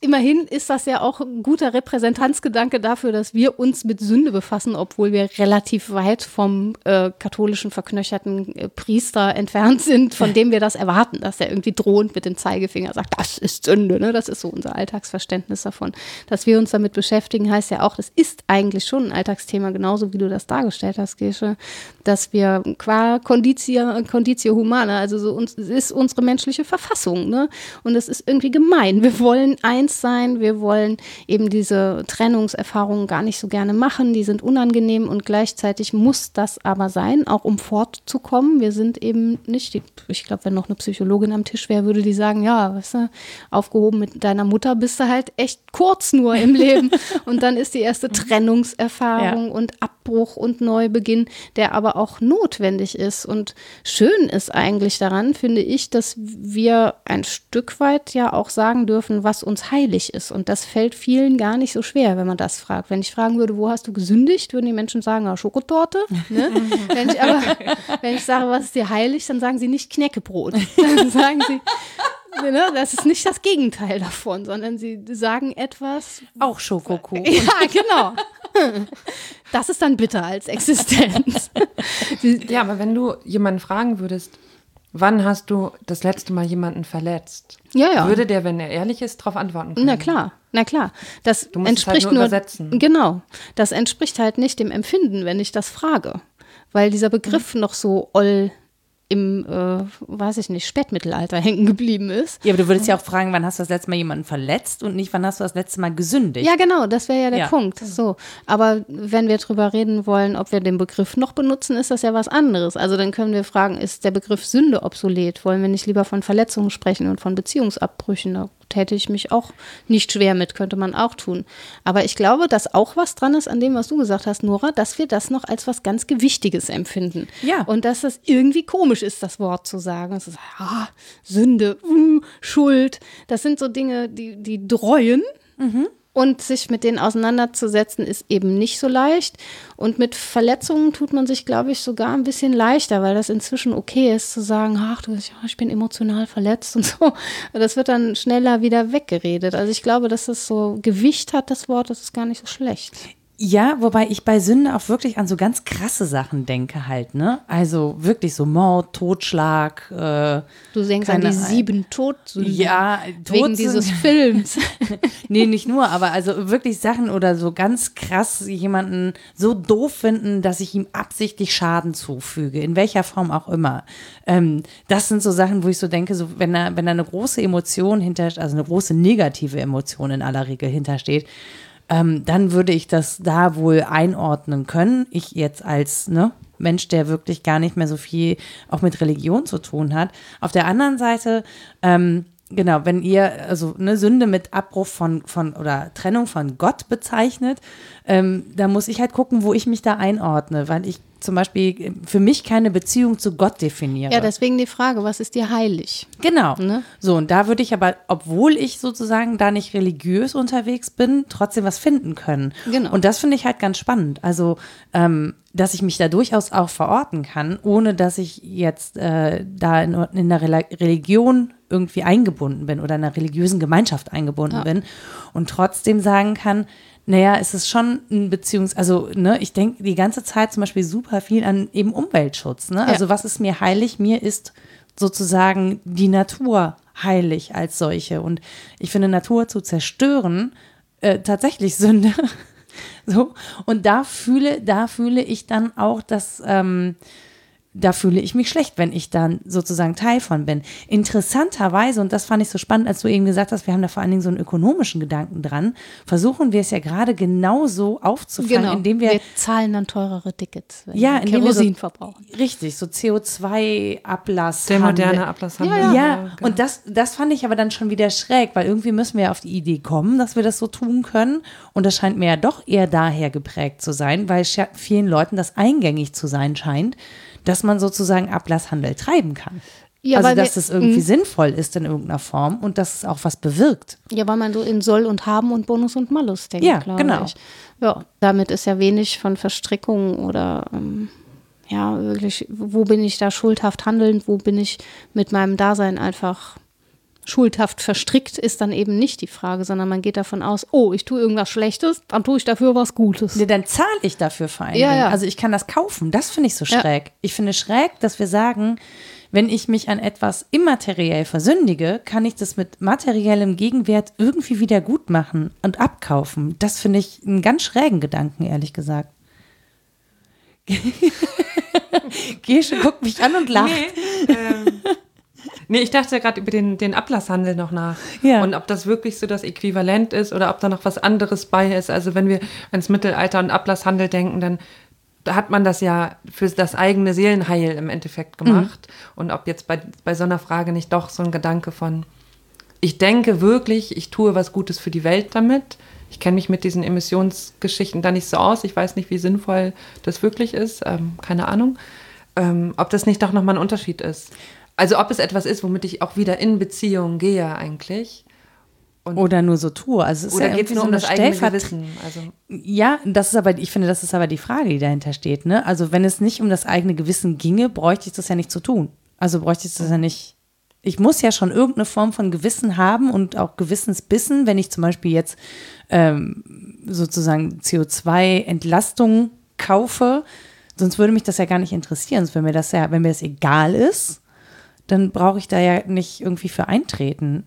immerhin ist das ja auch ein guter Repräsentanzgedanke dafür, dass wir uns mit Sünde befassen, obwohl wir relativ weit vom äh, katholischen verknöcherten äh, Priester entfernt sind, von dem wir das erwarten, dass er irgendwie drohend mit dem Zeigefinger sagt, das ist Sünde. Ne? Das ist so unser Alltagsverständnis davon. Dass wir uns damit beschäftigen, heißt ja auch, das ist eigentlich schon ein Alltagsthema, genauso wie du das dargestellt hast, Gesche, dass wir qua Conditio, Conditio Humana, also so uns, ist unsere menschliche Verfassung. Ne? Und es ist irgendwie gemein. Wir wollen eins sein, wir wollen eben diese Trennungserfahrungen gar nicht so gerne machen, die sind unangenehm und gleichzeitig muss das aber sein, auch um fortzukommen. Wir sind eben nicht, die, ich glaube, wenn noch eine Psychologin am Tisch wäre, würde die sagen, ja, weißt du, aufgehoben mit deiner Mutter bist du halt echt kurz nur im Leben <laughs> und dann ist die erste Trennungserfahrung und Abbruch und Neubeginn, der aber auch notwendig ist und schön ist eigentlich daran, finde ich, dass wir ein Stück weit ja auch sagen dürfen, was uns heilig ist und das fällt vielen gar nicht so schwer, wenn man das fragt. Wenn ich fragen würde, wo hast du gesündigt, würden die Menschen sagen, ja, Schokotorte. Ne? <laughs> wenn ich aber, wenn ich sage, was ist dir heilig, dann sagen sie nicht Knäckebrot. <laughs> Dann sagen sie, ne, das ist nicht das Gegenteil davon, sondern sie sagen etwas, Auch Schokokuchen. <laughs> ja, genau. Das ist dann bitter als Existenz. <laughs> Ja, aber wenn du jemanden fragen würdest, wann hast du das letzte Mal jemanden verletzt? Ja, ja. Würde der, wenn er ehrlich ist, darauf antworten können? Na klar, na klar. Das Du musst es halt entspricht nur nur, übersetzen. Genau. Das entspricht halt nicht dem Empfinden, wenn ich das frage. Weil dieser Begriff Mhm. noch so oll im, äh, weiß ich nicht, Spätmittelalter <laughs> hängen geblieben ist. Ja, aber du würdest ja auch fragen, wann hast du das letzte Mal jemanden verletzt und nicht, wann hast du das letzte Mal gesündigt? Ja, genau, das wäre ja der Ja. Punkt. So. Aber wenn wir drüber reden wollen, ob wir den Begriff noch benutzen, ist das ja was anderes. Also dann können wir fragen, ist der Begriff Sünde obsolet? Wollen wir nicht lieber von Verletzungen sprechen und von Beziehungsabbrüchen? Da täte ich mich auch nicht schwer mit, könnte man auch tun. Aber ich glaube, dass auch was dran ist an dem, was du gesagt hast, Nora, dass wir das noch als was ganz Gewichtiges empfinden. Ja. Und dass das irgendwie komisch ist, das Wort zu sagen. Es ist, ah, Sünde, uh, Schuld. Das sind so Dinge, die, die dreuen. Und sich mit denen auseinanderzusetzen, ist eben nicht so leicht. Und mit Verletzungen tut man sich, glaube ich, sogar ein bisschen leichter, weil das inzwischen okay ist, zu sagen, ach, du, ich bin emotional verletzt und so. Das wird dann schneller wieder weggeredet. Also ich glaube, dass das so Gewicht hat, das Wort, das ist gar nicht so schlecht. Ja, wobei ich bei Sünde auch wirklich an so ganz krasse Sachen denke halt, ne? Also wirklich so Mord, Totschlag, äh, Du denkst an die sieben Todsünden. ja, Wegen Todsünden. dieses Films. <laughs> nee, nicht nur, aber also wirklich Sachen oder so ganz krass jemanden so doof finden, dass ich ihm absichtlich Schaden zufüge, in welcher Form auch immer. Ähm, das sind so Sachen, wo ich so denke, so wenn da, wenn da eine große Emotion hinter, also eine große negative Emotion in aller Regel hintersteht, ähm, dann würde ich das da wohl einordnen können. Ich jetzt als ne, Mensch, der wirklich gar nicht mehr so viel auch mit Religion zu tun hat. Auf der anderen Seite, ähm, genau, wenn ihr also eine Sünde mit Abbruch von, von oder Trennung von Gott bezeichnet, ähm, da muss ich halt gucken, wo ich mich da einordne, weil ich zum Beispiel für mich keine Beziehung zu Gott definiere. Ja, deswegen die Frage, was ist dir heilig? Genau. Ne? So, und da würde ich aber, obwohl ich sozusagen da nicht religiös unterwegs bin, trotzdem was finden können. Genau. Und das finde ich halt ganz spannend. Also, ähm, dass ich mich da durchaus auch verorten kann, ohne dass ich jetzt äh, da in, in einer Religion irgendwie eingebunden bin oder in einer religiösen Gemeinschaft eingebunden Ja. bin und trotzdem sagen kann, naja, es ist schon ein Beziehungs-, also, ne, ich denke die ganze Zeit zum Beispiel super viel an eben Umweltschutz, ne? Also, was ist mir heilig? Mir ist sozusagen die Natur heilig als solche. Und ich finde, Natur zu zerstören, äh, tatsächlich <laughs> Sünde. so. Und da fühle, da fühle ich dann auch, dass, ähm, da fühle ich mich schlecht, wenn ich dann sozusagen Teil von bin. Interessanterweise, und das fand ich so spannend, als du eben gesagt hast, wir haben da vor allen Dingen so einen ökonomischen Gedanken dran, versuchen wir es ja gerade genauso aufzufangen, Genau. indem wir, wir zahlen dann teurere Tickets, wenn ja, wir wir so, Kerosin verbrauchen. richtig, so CO2-Ablass. Der moderne Ablasshandel. Ja, genau. und das, das fand ich aber dann schon wieder schräg, weil irgendwie müssen wir ja auf die Idee kommen, dass wir das so tun können. Und das scheint mir ja doch eher daher geprägt zu sein, weil vielen Leuten das eingängig zu sein scheint, dass man sozusagen Ablasshandel treiben kann. Ja, also, dass wir- es irgendwie sinnvoll ist in irgendeiner Form und dass es auch was bewirkt. Ja, weil man so in Soll und Haben und Bonus und Malus denkt, Ja, glaube genau. ich. Ja, damit ist ja wenig von Verstrickung oder ähm, ja, wirklich, wo bin ich da schuldhaft handelnd, wo bin ich mit meinem Dasein einfach schuldhaft verstrickt, ist dann eben nicht die Frage, sondern man geht davon aus, oh, ich tue irgendwas Schlechtes, dann tue ich dafür was Gutes. Nee, dann zahle ich dafür allen Ja, ja. Also ich kann das kaufen. Das finde ich so Ja. schräg. Ich finde schräg, dass wir sagen, wenn ich mich an etwas immateriell versündige, kann ich das mit materiellem Gegenwert irgendwie wieder gut machen und abkaufen. Das finde ich einen ganz schrägen Gedanken, ehrlich gesagt. <laughs> Gesche guckt mich an und lacht. Nee, ähm, nee, ich dachte ja gerade über den, den Ablasshandel noch nach. Ja. Und ob das wirklich so das Äquivalent ist oder ob da noch was anderes bei ist. Also wenn wir ans Mittelalter und Ablasshandel denken, dann da hat man das ja für das eigene Seelenheil im Endeffekt gemacht. Und ob jetzt bei, bei so einer Frage nicht doch so ein Gedanke von, ich denke wirklich, ich tue was Gutes für die Welt damit. Ich kenne mich mit diesen Emissionsgeschichten da nicht so aus. Ich weiß nicht, wie sinnvoll das wirklich ist. Ähm, keine Ahnung. Ähm, ob das nicht doch nochmal ein Unterschied ist. Also ob es etwas ist, womit ich auch wieder in Beziehung gehe eigentlich. Oder nur so tue. Also es Oder ja geht es nur so um das eigene Gewissen? Also, Ja, das ist aber, ich finde, das ist aber die Frage, die dahinter steht. Ne? Also wenn es nicht um das eigene Gewissen ginge, bräuchte ich das ja nicht zu tun. Also bräuchte ich das ja nicht. Ich muss ja schon irgendeine Form von Gewissen haben und auch Gewissensbissen, wenn ich zum Beispiel jetzt ähm, sozusagen CO2-Entlastung kaufe, sonst würde mich das ja gar nicht interessieren. Sonst, wenn mir das ja, wenn mir das egal ist, dann brauche ich da ja nicht irgendwie für eintreten.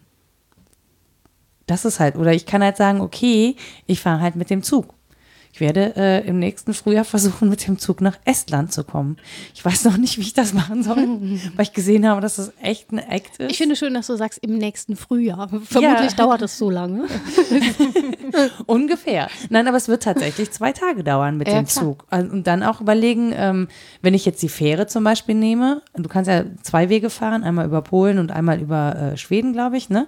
Das ist halt, oder ich kann halt sagen, okay, ich fahre halt mit dem Zug. Ich werde äh, im nächsten Frühjahr versuchen, mit dem Zug nach Estland zu kommen. Ich weiß noch nicht, wie ich das machen soll, <laughs> weil ich gesehen habe, dass das echt ein Act ist. Ich finde schön, dass du sagst, im nächsten Frühjahr. Vermutlich dauert es so lange. <laughs> Ungefähr. Nein, aber es wird tatsächlich zwei Tage dauern mit Ja, dem klar. Zug. Also, Und dann auch überlegen, ähm, wenn ich jetzt die Fähre zum Beispiel nehme, du kannst ja zwei Wege fahren, einmal über Polen und einmal über äh, Schweden, glaube ich, ne?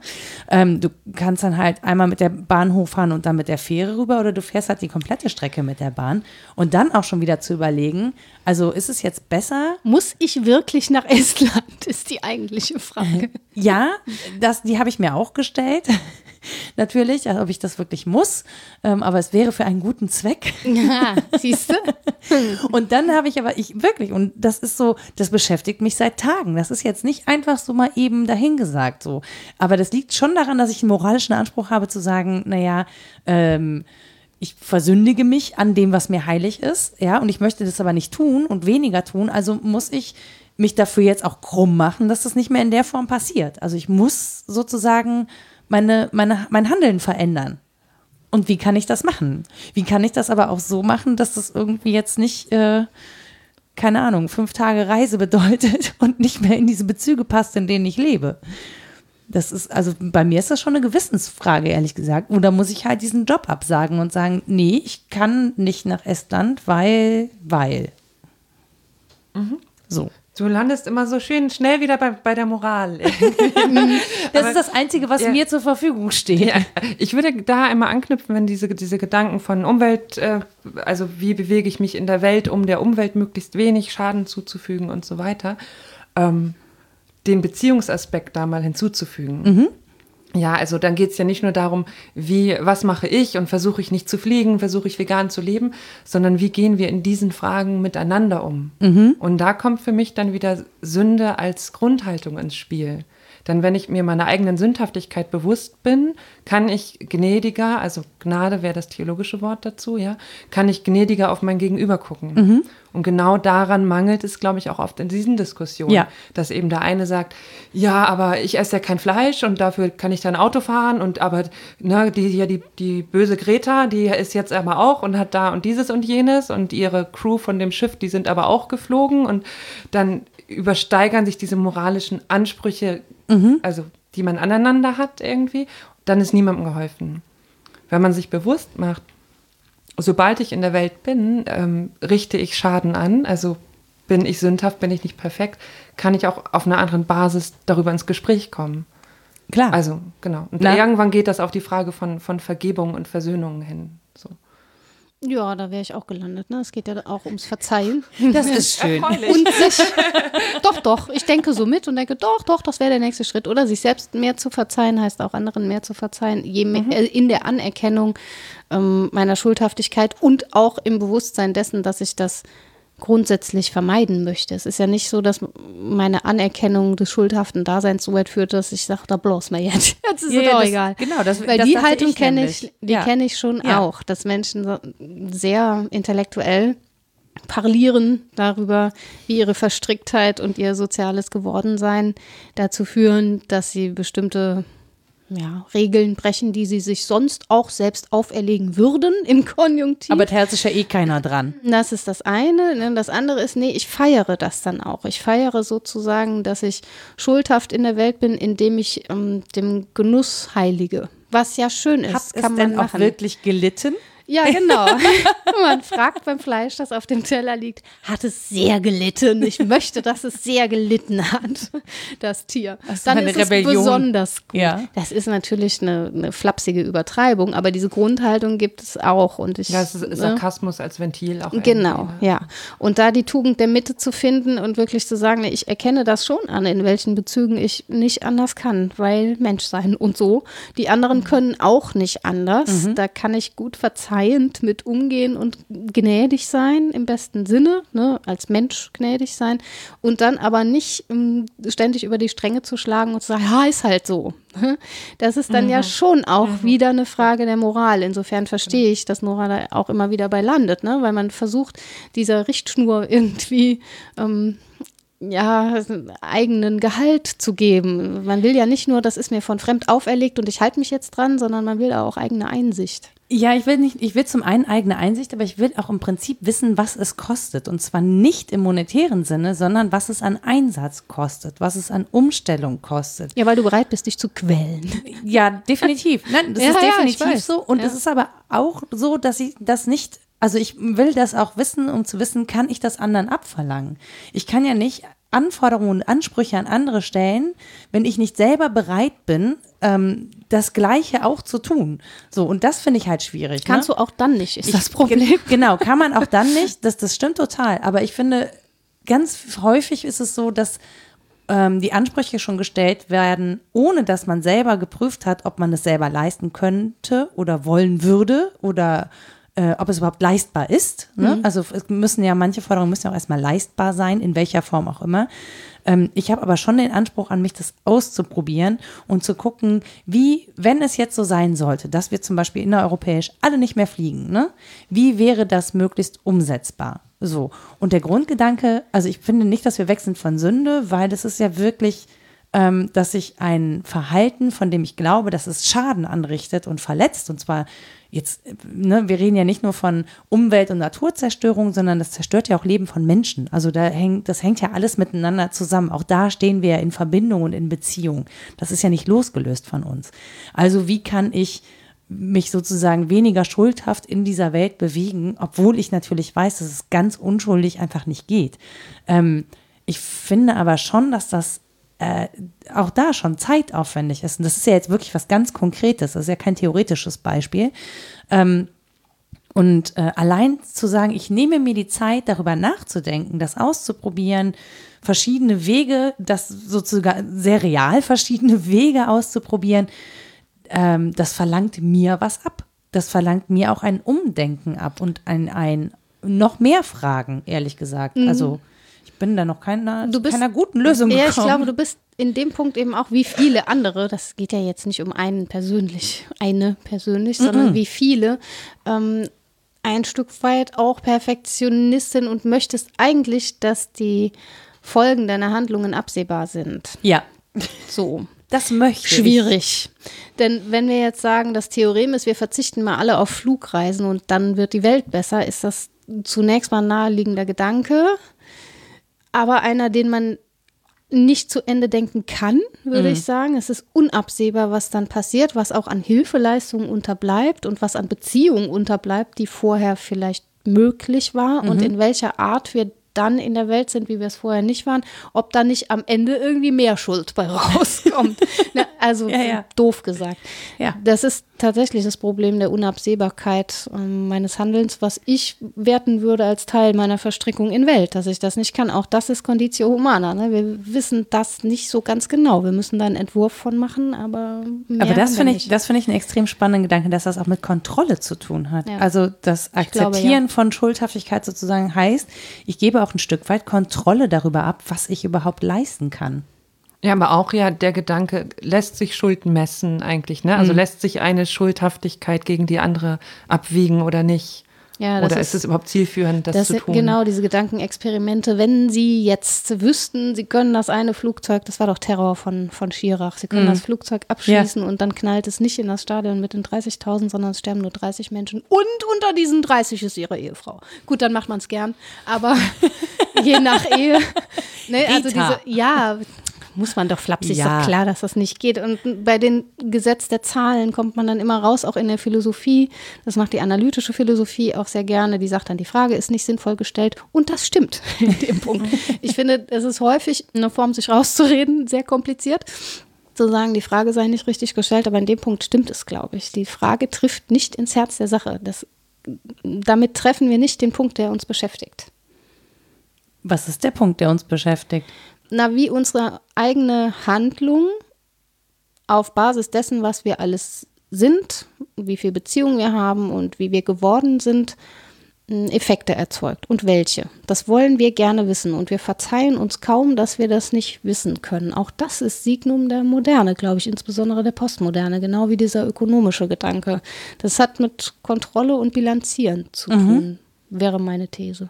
Ähm, du kannst dann halt einmal mit der Bahn hochfahren und dann mit der Fähre rüber oder du fährst halt die komplette Strecke mit der Bahn und dann auch schon wieder zu überlegen, also ist es jetzt besser, Muss ich wirklich nach Estland, ist die eigentliche Frage. <laughs> Ja, das, die habe ich mir auch gestellt. <laughs> Natürlich, ob ich das wirklich muss. Ähm, aber es wäre für einen guten Zweck. Ja, siehst du? <laughs> Und dann habe ich aber, ich wirklich, und das ist so, das beschäftigt mich seit Tagen. Das ist jetzt nicht einfach so mal eben dahingesagt so. Aber das liegt schon daran, dass ich einen moralischen Anspruch habe zu sagen, naja, ähm, ich versündige mich an dem, was mir heilig ist, ja, und ich möchte das aber nicht tun und weniger tun, also muss ich mich dafür jetzt auch krumm machen, dass das nicht mehr in der Form passiert. Also ich muss sozusagen meine, meine, mein Handeln verändern. Und wie kann ich das machen? Wie kann ich das aber auch so machen, dass das irgendwie jetzt nicht, äh, keine Ahnung, fünf Tage Reise <laughs> bedeutet und nicht mehr in diese Bezüge passt, in denen ich lebe? Das ist, also bei mir ist das schon eine Gewissensfrage, ehrlich gesagt. Oder muss ich halt diesen Job absagen und sagen, nee, ich kann nicht nach Estland, weil, weil. So. du landest immer so schön schnell wieder bei, bei der Moral. <laughs> Das ist das Einzige, was Ja. mir zur Verfügung steht. Ja, ich würde da einmal anknüpfen, wenn diese, diese Gedanken von Umwelt, äh, also wie bewege ich mich in der Welt, um der Umwelt möglichst wenig Schaden zuzufügen und so weiter, ähm, den Beziehungsaspekt da mal hinzuzufügen. Ja, also dann geht es ja nicht nur darum, wie, was mache ich und versuche ich nicht zu fliegen, versuche ich vegan zu leben, sondern wie gehen wir in diesen Fragen miteinander um. Und da kommt für mich dann wieder Sünde als Grundhaltung ins Spiel. Denn wenn ich mir meiner eigenen Sündhaftigkeit bewusst bin, kann ich gnädiger, also Gnade wäre das theologische Wort dazu, ja, kann ich gnädiger auf mein Gegenüber gucken. Mhm. Und genau daran mangelt es, glaube ich, auch oft in diesen Diskussionen, Ja. dass eben der eine sagt, ja, aber ich esse ja kein Fleisch und dafür kann ich dann Auto fahren und aber ne, die hier die die böse Greta, die ist jetzt aber auch und hat da und dieses und jenes und ihre Crew von dem Schiff, die sind aber auch geflogen und dann übersteigern sich diese moralischen Ansprüche, also die man aneinander hat irgendwie, dann ist niemandem geholfen. Wenn man sich bewusst macht, sobald ich in der Welt bin, ähm, richte ich Schaden an. Also bin ich sündhaft, bin ich nicht perfekt, kann ich auch auf einer anderen Basis darüber ins Gespräch kommen. Klar. Also, genau. Und Na? irgendwann geht das auf die Frage von, von Vergebung und Versöhnung hin. Ja, da wäre ich auch gelandet. Ne? Es geht ja auch ums Verzeihen. <laughs> das ist schön. Und sich, <laughs> doch, doch, ich denke so mit und denke, doch, doch, das wäre der nächste Schritt. Oder sich selbst mehr zu verzeihen, heißt auch anderen mehr zu verzeihen, je mehr, äh, in der Anerkennung ähm, meiner Schuldhaftigkeit und auch im Bewusstsein dessen, dass ich das grundsätzlich vermeiden möchte. Es ist ja nicht so, dass meine Anerkennung des schuldhaften Daseins so weit führt, dass ich sage, da bloß mal jetzt. <laughs> Jetzt ist Ja, es ja, auch das- egal. genau, das- Weil das die Haltung kenne ich, die Ja. kenne ich schon auch, dass Menschen so sehr intellektuell parlieren darüber, wie ihre Verstricktheit und ihr soziales Gewordensein dazu führen, dass sie bestimmte ja, Regeln brechen, die sie sich sonst auch selbst auferlegen würden im <laughs> Konjunktiv. Aber da hält sich ja eh keiner dran. Das ist das eine. Ne? Das andere ist, nee, ich feiere das dann auch. Ich feiere sozusagen, dass ich schuldhaft in der Welt bin, indem ich ähm, dem Genuss heilige. Was ja schön ist, es kann man denn auch machen. wirklich gelitten? Ja, genau. <laughs> man fragt beim Fleisch, das auf dem Teller liegt, hat es sehr gelitten? Ich möchte, dass es sehr gelitten hat, das Tier. Das ist Dann eine ist es Rebellion. besonders gut. Ja. Das ist natürlich eine, eine flapsige Übertreibung, aber diese Grundhaltung gibt es auch. Und ich, Ja, es ist ne? Sarkasmus als Ventil auch. Genau, ne? ja. Und da die Tugend der Mitte zu finden und wirklich zu sagen, ich erkenne das schon an, in welchen Bezügen ich nicht anders kann, weil Mensch sein und so. Die anderen können auch nicht anders. Da kann ich gut verzeihend mit umgehen und gnädig sein, im besten Sinne, ne, als Mensch gnädig sein. Und dann aber nicht ähm, ständig über die Stränge zu schlagen und zu sagen, ja, ist halt so. Das ist dann ja schon auch wieder eine Frage der Moral. Insofern verstehe ich, dass Nora da auch immer wieder bei landet, ne? weil man versucht, dieser Richtschnur irgendwie ähm, ja, eigenen Gehalt zu geben. Man will ja nicht nur, das ist mir von fremd auferlegt und ich halte mich jetzt dran, sondern man will auch eigene Einsicht. Ja, ich will nicht, ich will zum einen eigene Einsicht, aber ich will auch im Prinzip wissen, was es kostet. Und zwar nicht im monetären Sinne, sondern was es an Einsatz kostet, was es an Umstellung kostet. Ja, weil du bereit bist, dich zu quälen. Ja, definitiv. Nein, das <laughs> Ja, ist ja, definitiv weiß. so. Und Ja. es ist aber auch so, dass ich das nicht, also ich will das auch wissen, um zu wissen, kann ich das anderen abverlangen. Ich kann ja nicht Anforderungen und Ansprüche an andere stellen, wenn ich nicht selber bereit bin, ähm, das Gleiche auch zu tun. So, und das finde ich halt schwierig. Kannst ne? du auch dann nicht, ist Ich- das Problem. Ge- <laughs> Genau, kann man auch dann nicht. Das, das stimmt total. Aber ich finde, ganz häufig ist es so, dass ähm, die Ansprüche schon gestellt werden, ohne dass man selber geprüft hat, ob man es selber leisten könnte oder wollen würde oder äh, ob es überhaupt leistbar ist. Ne? Also es müssen ja manche Forderungen müssen ja auch erstmal leistbar sein, in welcher Form auch immer. Ähm, ich habe aber schon den Anspruch an mich, das auszuprobieren und zu gucken, wie, wenn es jetzt so sein sollte, dass wir zum Beispiel innereuropäisch alle nicht mehr fliegen, ne? wie wäre das möglichst umsetzbar? So. Und der Grundgedanke, also ich finde nicht, dass wir weg sind von Sünde, weil das ist ja wirklich ähm, dass ich ein Verhalten, von dem ich glaube, dass es Schaden anrichtet und verletzt, und zwar jetzt, äh, ne, wir reden ja nicht nur von Umwelt- und Naturzerstörung, sondern das zerstört ja auch Leben von Menschen. Also da hängt, das hängt ja alles miteinander zusammen. Auch da stehen wir ja in Verbindung und in Beziehung. Das ist ja nicht losgelöst von uns. Also wie kann ich mich sozusagen weniger schuldhaft in dieser Welt bewegen, obwohl ich natürlich weiß, dass es ganz unschuldig einfach nicht geht. Ähm, ich finde aber schon, dass das äh, auch da schon zeitaufwendig ist. Und das ist ja jetzt wirklich was ganz Konkretes. Das ist ja kein theoretisches Beispiel. Ähm, und äh, allein zu sagen, ich nehme mir die Zeit, darüber nachzudenken, das auszuprobieren, verschiedene Wege, das sozusagen sehr real verschiedene Wege auszuprobieren, ähm, das verlangt mir was ab. Das verlangt mir auch ein Umdenken ab und ein, ein noch mehr Fragen, ehrlich gesagt. Also ich bin da noch keiner, Du bist- keiner guten Lösung Ja, gekommen. ich glaube, du bist in dem Punkt eben auch wie viele andere, das geht ja jetzt nicht um einen persönlich, eine persönlich, sondern wie viele, ähm, ein Stück weit auch Perfektionistin und möchtest eigentlich, dass die Folgen deiner Handlungen absehbar sind. ja, So. das möchte ich. Schwierig. Denn wenn wir jetzt sagen, das Theorem ist, wir verzichten mal alle auf Flugreisen und dann wird die Welt besser, ist das zunächst mal ein naheliegender Gedanke, aber einer, den man nicht zu Ende denken kann, würde ich sagen. Es ist unabsehbar, was dann passiert, was auch an Hilfeleistungen unterbleibt und was an Beziehungen unterbleibt, die vorher vielleicht möglich war und in welcher Art wir dann in der Welt sind, wie wir es vorher nicht waren, ob da nicht am Ende irgendwie mehr Schuld bei rauskommt. <laughs> Na, also Ja, ja. doof gesagt. Ja. Das ist tatsächlich das Problem der Unabsehbarkeit ähm, meines Handelns, was ich werten würde als Teil meiner Verstrickung in Welt, dass ich das nicht kann. Auch das ist Conditio Humana. Ne? Wir wissen das nicht so ganz genau. Wir müssen da einen Entwurf von machen, aber Aber das finde ich, das finde ich einen extrem spannenden Gedanke, dass das auch mit Kontrolle zu tun hat. Ja. Also das glaube, Akzeptieren ja. von Schuldhaftigkeit sozusagen heißt, ich gebe auch ein Stück weit Kontrolle darüber ab, was ich überhaupt leisten kann. Ja, aber auch ja der Gedanke, lässt sich Schuld messen eigentlich, ne? Mhm. Also lässt sich eine Schuldhaftigkeit gegen die andere abwiegen oder nicht? Ja, das oder ist- ist, es überhaupt zielführend, das, Das zu tun? genau diese Gedankenexperimente. Wenn Sie jetzt wüssten, Sie können das eine Flugzeug, das war doch Terror von, von Schirach, Sie können das Flugzeug abschießen und dann knallt es nicht in das Stadion mit den 30.000, sondern es sterben nur 30 Menschen. Und unter diesen 30 ist Ihre Ehefrau. Gut, dann macht man es gern, aber <laughs> je nach Ehe. Ne, also diese, ja, muss man doch flapsig, Ja. ist doch klar, dass das nicht geht. Und bei den Gesetz der Zahlen kommt man dann immer raus, auch in der Philosophie. Das macht die analytische Philosophie auch sehr gerne. Die sagt dann, die Frage ist nicht sinnvoll gestellt. Und das stimmt <laughs> in dem Punkt. Ich finde, es ist häufig eine Form, sich rauszureden, sehr kompliziert. Zu sagen, die Frage sei nicht richtig gestellt, aber in dem Punkt stimmt es, glaube ich. Die Frage trifft nicht ins Herz der Sache. Das, damit treffen wir nicht den Punkt, der uns beschäftigt. Was ist der Punkt, der uns beschäftigt? Na, wie unsere eigene Handlung auf Basis dessen, was wir alles sind, wie viele Beziehungen wir haben und wie wir geworden sind, Effekte erzeugt und welche. Das wollen wir gerne wissen und wir verzeihen uns kaum, dass wir das nicht wissen können. Auch das ist Signum der Moderne, glaube ich, insbesondere der Postmoderne, genau wie dieser ökonomische Gedanke. Das hat mit Kontrolle und Bilanzieren zu tun, wäre meine These.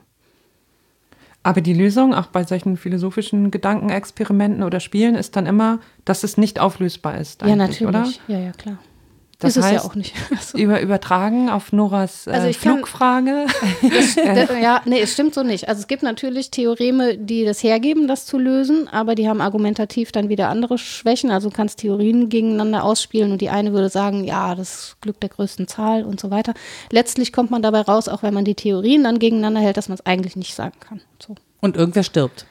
Aber die Lösung, auch bei solchen philosophischen Gedankenexperimenten oder Spielen, ist dann immer, dass es nicht auflösbar ist. Ja, natürlich. Oder? Ja, ja, klar. Das ist es ja heißt, auch nicht. <laughs> Also- Über, übertragen auf Noras äh, Also ich kann- Flugfrage. <laughs> Da- <laughs> ja, nee, es stimmt so nicht. Also es gibt natürlich Theoreme, die das hergeben, das zu lösen, aber die haben argumentativ dann wieder andere Schwächen. Also du kannst Theorien gegeneinander ausspielen und die eine würde sagen, ja, das Glück der größten Zahl und so weiter. Letztlich kommt man dabei raus, auch wenn man die Theorien dann gegeneinander hält, dass man es eigentlich nicht sagen kann. So. Und irgendwer stirbt.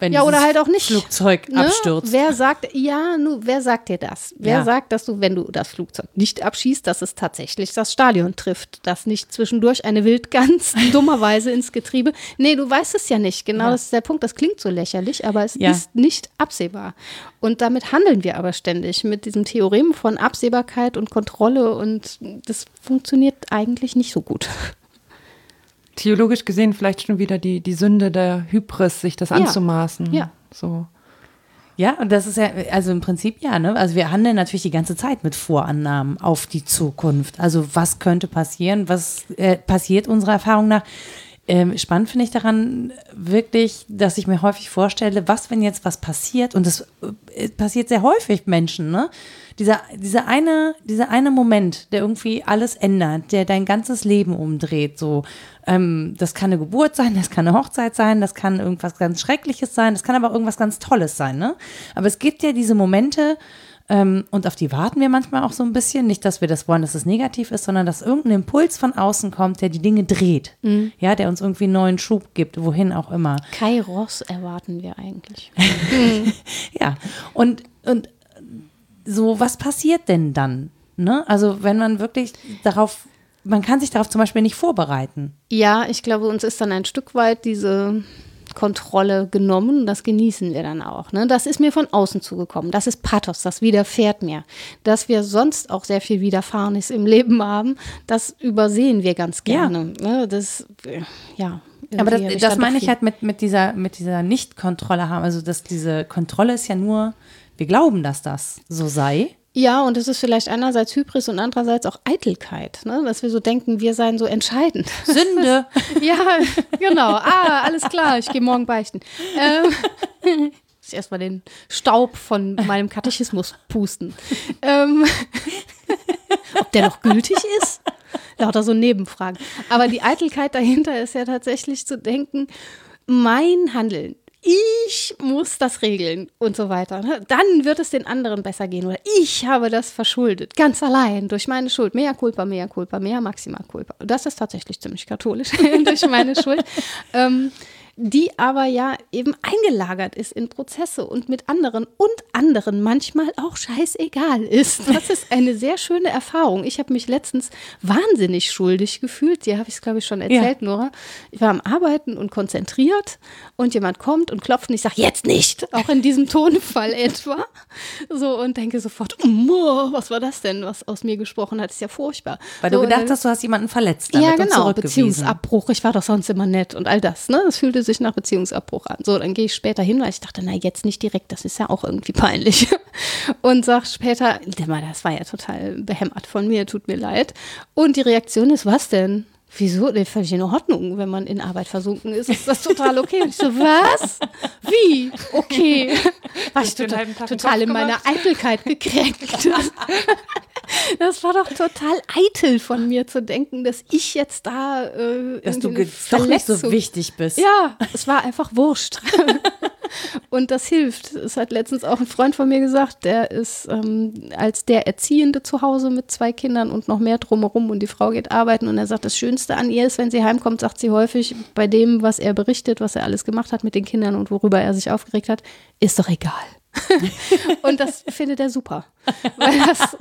Wenn Ja, oder halt auch nicht. Flugzeug Ne? abstürzt. Wer sagt, ja, nu, wer sagt dir das? Wer Ja. sagt, dass du, wenn du das Flugzeug nicht abschießt, dass es tatsächlich das Stadion trifft, dass nicht zwischendurch eine Wildgans <laughs> dummerweise ins Getriebe. Nee, du weißt es ja nicht. Genau, Ja. das ist der Punkt. Das klingt so lächerlich, aber es Ja. ist nicht absehbar. Und damit handeln wir aber ständig mit diesem Theorem von Absehbarkeit und Kontrolle und das funktioniert eigentlich nicht so gut. Theologisch gesehen vielleicht schon wieder die, die Sünde der Hybris, sich das Ja. anzumaßen. Ja. So. Ja, und das ist ja, also im Prinzip ja, ne? Also wir handeln natürlich die ganze Zeit mit Vorannahmen auf die Zukunft. Also was könnte passieren? Was äh, passiert unserer Erfahrung nach? Ähm, spannend finde ich daran wirklich, dass ich mir häufig vorstelle, was, wenn jetzt was passiert, und das äh, passiert sehr häufig Menschen, ne? Dieser, dieser, eine, dieser eine Moment, der irgendwie alles ändert, der dein ganzes Leben umdreht, so. Ähm, das kann eine Geburt sein, das kann eine Hochzeit sein, das kann irgendwas ganz Schreckliches sein, das kann aber auch irgendwas ganz Tolles sein, ne? Aber es gibt ja diese Momente, und auf die warten wir manchmal auch so ein bisschen. Nicht, dass wir das wollen, dass es negativ ist, sondern dass irgendein Impuls von außen kommt, der die Dinge dreht. Ja, der uns irgendwie einen neuen Schub gibt, wohin auch immer. Kai Ross erwarten wir eigentlich. <laughs> Ja, und, und so, was passiert denn dann? Ne? Also, wenn man wirklich darauf, man kann sich darauf zum Beispiel nicht vorbereiten. Ja, ich glaube, uns ist dann ein Stück weit diese Kontrolle genommen. Das genießen wir dann auch. Ne? Das ist mir von außen zugekommen. Das ist Pathos, das widerfährt mir. Dass wir sonst auch sehr viel Widerfahrenes im Leben haben, das übersehen wir ganz Ja. gerne. Ne? Das, äh, ja, Aber das, das meine ich halt mit, mit dieser, mit dieser Nicht-Kontrolle haben. Also, dass diese Kontrolle ist ja nur, wir glauben, dass das so sei. Ja, und es ist vielleicht einerseits Hybris und andererseits auch Eitelkeit, ne? dass wir so denken, wir seien so entscheidend. Sünde. <laughs> ja, genau. Ah, alles klar, ich gehe morgen beichten. Ähm, <laughs> muss ich erstmal den Staub von meinem Katechismus pusten. Ähm, <laughs> ob der noch gültig ist? Lauter so Nebenfragen. Aber die Eitelkeit dahinter ist ja tatsächlich zu denken, mein Handeln, ich muss das regeln und so weiter. ne? Dann wird es den anderen besser gehen. Oder ich habe das verschuldet, ganz allein, durch meine Schuld. Mehr culpa, mehr culpa, mehr maximal culpa. Das ist tatsächlich ziemlich katholisch, <laughs> durch meine Schuld. Ähm, die aber ja eben eingelagert ist in Prozesse und mit anderen und anderen manchmal auch scheißegal ist. <laughs> Das ist eine sehr schöne Erfahrung. Ich habe mich letztens wahnsinnig schuldig gefühlt. Dir habe ich es, glaube ich, schon erzählt, Nora. Ich war am Arbeiten und konzentriert und jemand kommt und klopft und ich sage, jetzt nicht. Auch in diesem Tonfall <laughs> etwa. So und denke sofort, "Mo, was war das denn, was aus mir gesprochen hat? ist ja furchtbar. Weil so, du gedacht dann- hast, du hast jemanden verletzt damit ja, genau. Beziehungsabbruch. Ich war doch sonst immer nett und all das. Ne? Es fühlte sich nach Beziehungsabbruch an. So, dann gehe ich später hin, weil ich dachte, na, jetzt nicht direkt, das ist ja auch irgendwie peinlich. <laughs> Und sag später, das war ja total behämmert von mir, tut mir leid. Und die Reaktion ist, was denn? Wieso? Nee, völlig in Ordnung, wenn man in Arbeit versunken ist. Ist das total okay? Und ich so, was? Wie? Okay. War ich total, total in meiner? Eitelkeit gekränkt. <laughs> Das war doch total eitel von mir zu denken, dass ich jetzt da äh, Dass du doch nicht so wichtig bist. Ja, es war einfach wurscht. <laughs> Und das hilft. Es hat letztens auch ein Freund von mir gesagt, der ist ähm, als der Erziehende zu Hause mit zwei Kindern und noch mehr drumherum und die Frau geht arbeiten und er sagt, das Schönste an ihr ist, wenn sie heimkommt, sagt sie häufig, bei dem, was er berichtet, was er alles gemacht hat mit den Kindern und worüber er sich aufgeregt hat, ist doch egal. <laughs> und das findet er super. Weil das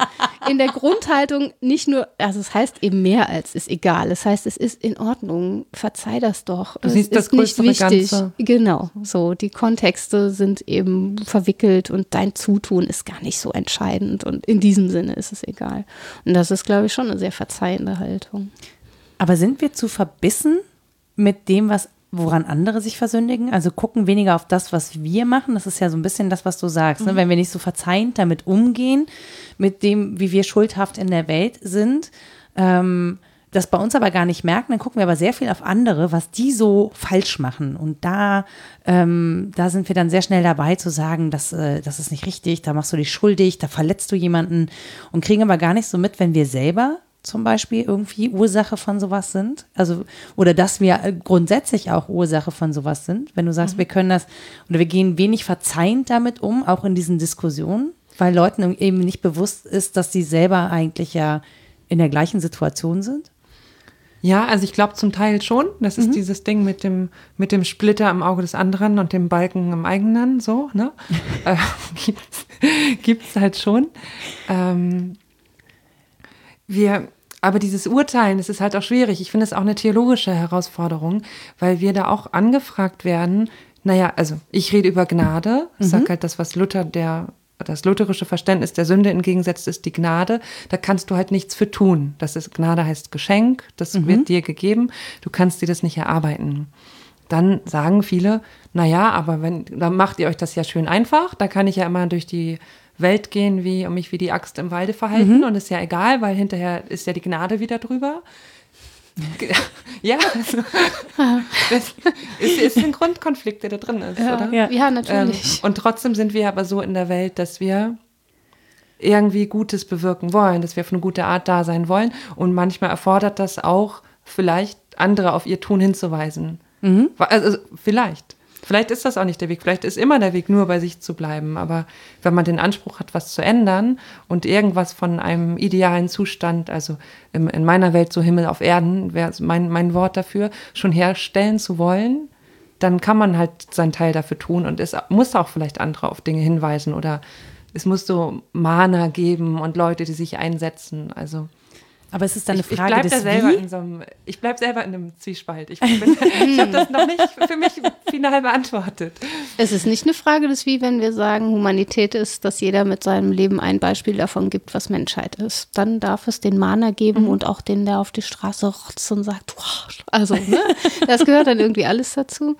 in der Grundhaltung nicht nur, also es heißt eben mehr als ist egal. Es heißt, es ist in Ordnung. Verzeih das doch. Du es siehst das ist nicht größere wichtig. Ganze. Genau. So, die Kontexte sind eben verwickelt und dein Zutun ist gar nicht so entscheidend. Und in diesem Sinne ist es egal. Und das ist, glaube ich, schon eine sehr verzeihende Haltung. Aber sind wir zu verbissen mit dem, was woran andere sich versündigen? Also gucken weniger auf das, was wir machen. Das ist ja so ein bisschen das, was du sagst. Ne? Wenn wir nicht so verzeihend damit umgehen, mit dem, wie wir schuldhaft in der Welt sind, ähm, das bei uns aber gar nicht merken, dann gucken wir aber sehr viel auf andere, was die so falsch machen. Und da, ähm, da sind wir dann sehr schnell dabei zu sagen, das, äh, das ist nicht richtig, da machst du dich schuldig, da verletzt du jemanden und kriegen aber gar nicht so mit, wenn wir selber zum Beispiel irgendwie Ursache von sowas sind. Also, oder dass wir äh, grundsätzlich auch Ursache von sowas sind. Wenn du sagst, wir können das, oder wir gehen wenig verzeihend damit um, auch in diesen Diskussionen, weil Leuten eben nicht bewusst ist, dass sie selber eigentlich ja in der gleichen Situation sind. Ja, also ich glaube zum Teil schon. Das ist dieses Ding mit dem, mit dem Splitter im Auge des anderen und dem Balken im eigenen, so, ne? <laughs> äh, gibt's, gibt's halt schon. Ähm, wir, aber dieses Urteilen, das ist halt auch schwierig. Ich finde es auch eine theologische Herausforderung, weil wir da auch angefragt werden. Naja, also ich rede über Gnade. Ich sage halt das, was Luther der das lutherische Verständnis der Sünde entgegensetzt, ist die Gnade. Da kannst du halt nichts für tun. Das ist Gnade heißt Geschenk, das wird dir gegeben. Du kannst dir das nicht erarbeiten. Dann sagen viele, naja, aber wenn, dann macht ihr euch das ja schön einfach. Da kann ich ja immer durch die Welt gehen wie und mich wie die Axt im Walde verhalten und ist ja egal, weil hinterher ist ja die Gnade wieder drüber. <laughs> Ja, also, das ist, ist ein Grundkonflikt, der da drin ist, oder? ja. ja Ähm, natürlich. und trotzdem sind wir aber so in der Welt, dass wir irgendwie Gutes bewirken wollen, dass wir auf eine gute Art da sein wollen. Und manchmal erfordert das auch vielleicht andere auf ihr Tun hinzuweisen. Also vielleicht. Vielleicht ist das auch nicht der Weg. Vielleicht ist immer der Weg, nur bei sich zu bleiben. Aber wenn man den Anspruch hat, was zu ändern und irgendwas von einem idealen Zustand, also in, in meiner Welt so Himmel auf Erden, wäre mein, mein Wort dafür, schon herstellen zu wollen, dann kann man halt seinen Teil dafür tun und es muss auch vielleicht andere auf Dinge hinweisen oder es muss so Mana geben und Leute, die sich einsetzen. Also Aber es ist dann eine Ich, ich Frage bleibe da des selber Wie? in so einem, ich bleib selber in einem Zwiespalt. Ich, bin- <laughs> ich habe das noch nicht für mich final beantwortet. Es ist nicht eine Frage des Wie, wenn wir sagen, Humanität ist, dass jeder mit seinem Leben ein Beispiel davon gibt, was Menschheit ist. Dann darf es den Mahner geben und auch den, der auf die Straße rotzt und sagt, "Wow." also, ne? das gehört dann irgendwie alles dazu.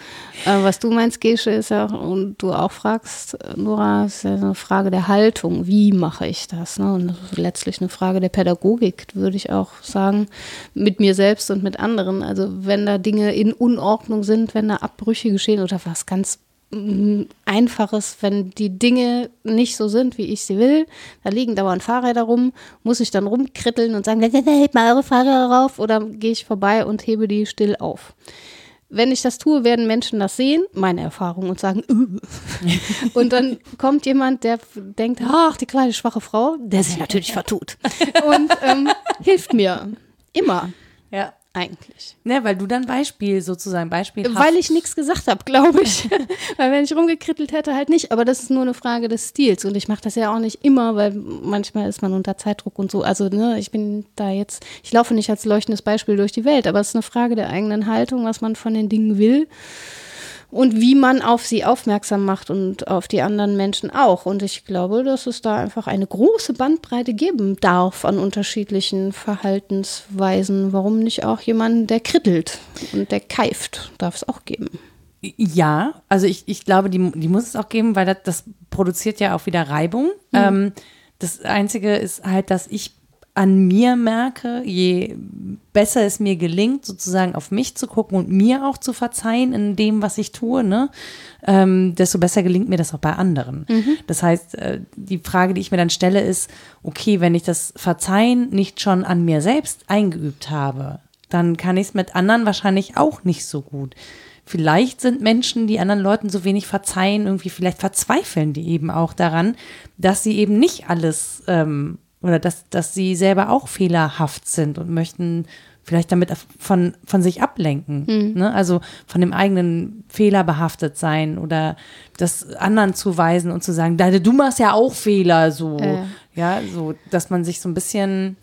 Aber was du meinst, Gesche, ist ja, und du auch fragst, Nora, ist ja eine Frage der Haltung. Wie mache ich das? Ne? Und das ist letztlich eine Frage der Pädagogik, würde ich auch sagen, mit mir selbst und mit anderen. Also wenn da Dinge in Unordnung sind, wenn da Abbrüche geschehen oder was ganz mm, Einfaches, wenn die Dinge nicht so sind, wie ich sie will, da liegen dauernd Fahrräder rum, muss ich dann rumkritteln und sagen, hebt mal eure Fahrräder rauf oder gehe ich vorbei und hebe die still auf. Wenn ich das tue, werden Menschen das sehen, meine Erfahrung, und sagen, "Äh." <laughs> und dann kommt jemand, der denkt, ach, die kleine schwache Frau, der sich natürlich vertut <laughs> und ähm, hilft mir. Immer. Eigentlich. Ne, weil du dann Beispiel sozusagen, Beispiel Weil ich nichts gesagt habe, glaube ich. <laughs> weil wenn ich rumgekrittelt hätte, halt nicht. Aber das ist nur eine Frage des Stils. Und ich mache das ja auch nicht immer, weil manchmal ist man unter Zeitdruck und so. Also ne, ich bin da jetzt, ich laufe nicht als leuchtendes Beispiel durch die Welt, aber es ist eine Frage der eigenen Haltung, was man von den Dingen will. Und wie man auf sie aufmerksam macht und auf die anderen Menschen auch. Und ich glaube, dass es da einfach eine große Bandbreite geben darf an unterschiedlichen Verhaltensweisen. Warum nicht auch jemanden, der krittelt und der keift, darf es auch geben. Ja, also ich, ich glaube, die, die muss es auch geben, weil das, das produziert ja auch wieder Reibung. Ähm, das Einzige ist halt, dass ich an mir merke, je besser es mir gelingt, sozusagen auf mich zu gucken und mir auch zu verzeihen in dem, was ich tue, ne, ähm, desto besser gelingt mir das auch bei anderen. Das heißt, äh, die Frage, die ich mir dann stelle, ist, okay, wenn ich das Verzeihen nicht schon an mir selbst eingeübt habe, dann kann ich es mit anderen wahrscheinlich auch nicht so gut. Vielleicht sind Menschen, die anderen Leuten so wenig verzeihen, irgendwie vielleicht verzweifeln die eben auch daran, dass sie eben nicht alles ähm, oder dass, dass sie selber auch fehlerhaft sind und möchten vielleicht damit von, von sich ablenken. Ne? Also von dem eigenen Fehler behaftet sein oder das anderen zuweisen und zu sagen, "Da- du machst ja auch Fehler, so. Ja. Ja, so, dass man sich so ein bisschen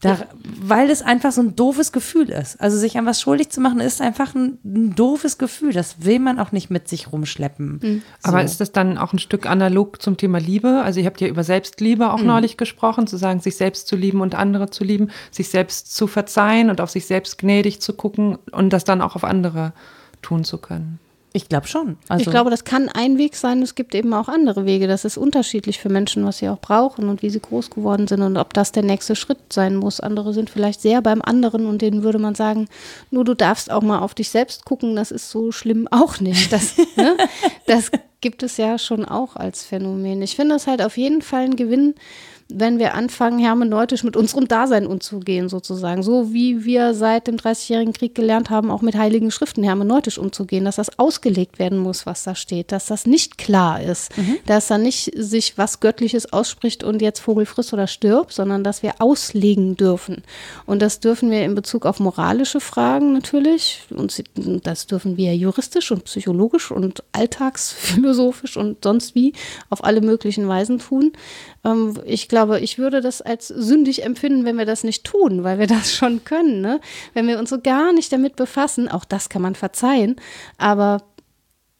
da, weil es einfach so ein doofes Gefühl ist. Also sich an was schuldig zu machen, ist einfach ein, ein doofes Gefühl. Das will man auch nicht mit sich rumschleppen. Aber So. ist das dann auch ein Stück analog zum Thema Liebe? Also ihr habt ja über Selbstliebe auch neulich gesprochen, zu sagen, sich selbst zu lieben und andere zu lieben, sich selbst zu verzeihen und auf sich selbst gnädig zu gucken und das dann auch auf andere tun zu können. Ich glaube schon. Also, ich glaube, das kann ein Weg sein. Es gibt eben auch andere Wege. Das ist unterschiedlich für Menschen, was sie auch brauchen und wie sie groß geworden sind und ob das der nächste Schritt sein muss. Andere sind vielleicht sehr beim anderen und denen würde man sagen, nur du darfst auch mal auf dich selbst gucken. Das ist so schlimm auch nicht. Das, ne? <laughs> das gibt es ja schon auch als Phänomen. Ich finde das halt auf jeden Fall ein Gewinn, wenn wir anfangen, hermeneutisch mit unserem Dasein umzugehen, sozusagen. So wie wir seit dem Dreißigjährigen Krieg gelernt haben, auch mit heiligen Schriften hermeneutisch umzugehen, dass das ausgelegt werden muss, was da steht, dass das nicht klar ist, dass da nicht sich was Göttliches ausspricht und jetzt Vogel frisst oder stirbt, sondern dass wir auslegen dürfen. Und das dürfen wir in Bezug auf moralische Fragen natürlich, und das dürfen wir juristisch und psychologisch und alltagsphilosophisch und sonst wie auf alle möglichen Weisen tun. Ähm, ich glaube, ich würde das als sündig empfinden, wenn wir das nicht tun, weil wir das schon können. Ne? Wenn wir uns so gar nicht damit befassen, auch das kann man verzeihen, aber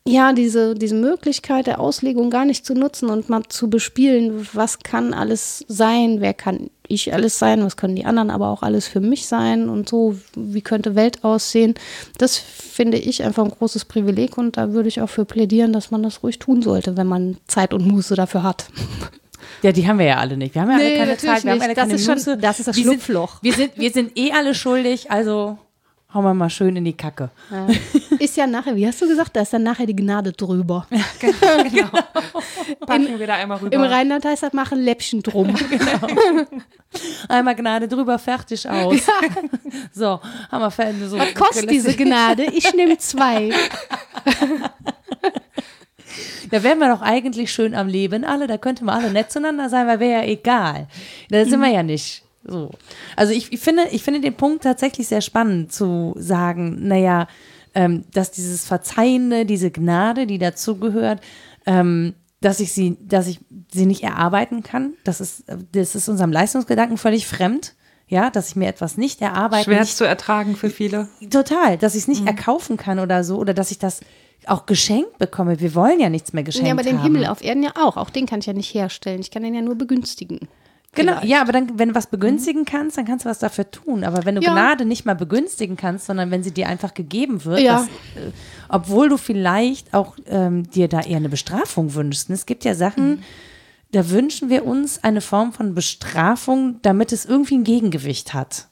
ja, diese, diese Möglichkeit der Auslegung gar nicht zu nutzen und mal zu bespielen, was kann alles sein, wer kann ich alles sein, was können die anderen aber auch alles für mich sein und so, wie könnte Welt aussehen, das finde ich einfach ein großes Privileg und da würde ich auch für plädieren, dass man das ruhig tun sollte, wenn man Zeit und Muße dafür hat. <laughs> ja, die haben wir ja alle nicht. Wir haben ja alle Nee, keine natürlich Zeit, wir haben alle Das keine ist schon- Muße. das ist das Wir sind- Schlupfloch. Wir sind, wir sind eh alle schuldig, also hauen wir mal schön in die Kacke. Ja. Ist ja nachher, wie hast du gesagt, da ist dann nachher die Gnade drüber. Genau. <laughs> Packen wir da einmal rüber. Im Rheinland heißt das, machen Läppchen drum. <laughs> Einmal Gnade drüber, fertig aus. So, haben wir fertig. So Was kostet diese Gnade? Ich nehme zwei. <laughs> Da wären wir doch eigentlich schön am Leben alle, da könnten wir alle nett zueinander sein, weil wäre ja egal. Da sind wir ja nicht so. Also ich, ich, finde, ich finde den Punkt tatsächlich sehr spannend zu sagen, naja, ähm, dass dieses Verzeihende, diese Gnade, die dazugehört, ähm, dass ich sie, dass ich sie nicht erarbeiten kann, das ist, das ist unserem Leistungsgedanken völlig fremd. Ja, dass ich mir etwas nicht erarbeite. Schwer nicht, zu ertragen für viele. total, dass ich es nicht erkaufen kann oder so oder dass ich das auch geschenkt bekomme. Wir wollen ja nichts mehr geschenkt Ja, aber den haben. Himmel auf Erden ja auch. Auch den kann ich ja nicht herstellen. Ich kann den ja nur begünstigen. Genau, Vielleicht. ja, aber dann, wenn du was begünstigen kannst, dann kannst du was dafür tun. Aber wenn du Ja. Gnade nicht mal begünstigen kannst, sondern wenn sie dir einfach gegeben wird, Ja. dass, äh, obwohl du vielleicht auch ähm, dir da eher eine Bestrafung wünschst. Es gibt ja Sachen, Mhm. Da wünschen wir uns eine Form von Bestrafung, damit es irgendwie ein Gegengewicht hat.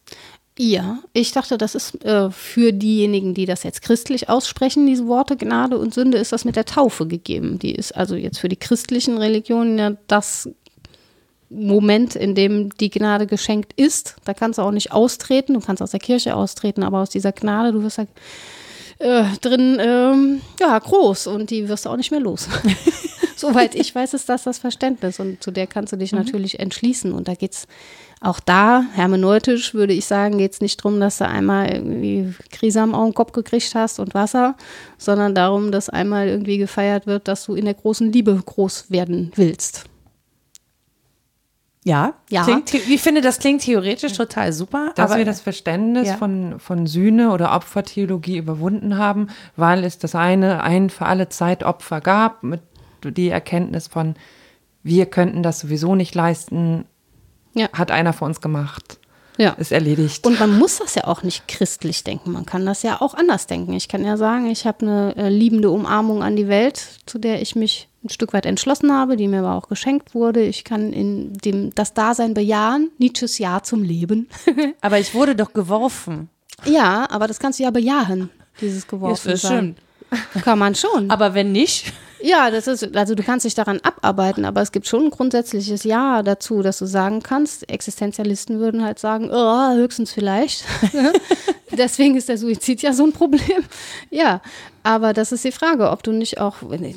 Ja, ich dachte, das ist äh, für diejenigen, die das jetzt christlich aussprechen, diese Worte Gnade und Sünde, ist das mit der Taufe gegeben. Die ist also jetzt für die christlichen Religionen ja das Moment, in dem die Gnade geschenkt ist. Da kannst du auch nicht austreten, du kannst aus der Kirche austreten, aber aus dieser Gnade, du wirst ja äh, drin, ähm, ja, groß und die wirst du auch nicht mehr los. <laughs> <laughs> Soweit ich weiß, ist das das Verständnis und zu der kannst du dich natürlich entschließen. Und da geht's auch da, hermeneutisch würde ich sagen, geht's nicht darum, dass du einmal irgendwie Krisam auf den Kopf gekriegt hast und Wasser, sondern darum, dass einmal irgendwie gefeiert wird, dass du in der großen Liebe groß werden willst. Ja, Ja. Klingt, ich finde, das klingt theoretisch total super. Dass aber wir das Verständnis Ja. von, von Sühne oder Opfertheologie überwunden haben, weil es das eine ein für alle Zeit Opfer gab, mit die Erkenntnis von, wir könnten das sowieso nicht leisten, Ja. hat einer für uns gemacht, Ja. ist erledigt. Und man muss das ja auch nicht christlich denken. Man kann das ja auch anders denken. Ich kann ja sagen, ich habe eine äh, liebende Umarmung an die Welt, zu der ich mich ein Stück weit entschlossen habe, die mir aber auch geschenkt wurde. Ich kann in dem das Dasein bejahen, Nietzsches Ja zum Leben. <laughs> aber ich wurde doch geworfen. ja, aber das kannst du ja bejahen, dieses geworfen das sein. Kann man schon. Aber wenn nicht, Ja, das ist, also du kannst dich daran abarbeiten, aber es gibt schon ein grundsätzliches Ja dazu, dass du sagen kannst, Existenzialisten würden halt sagen, oh, höchstens vielleicht. <laughs> Deswegen ist der Suizid ja so ein Problem. Ja, aber das ist die Frage, ob du nicht auch,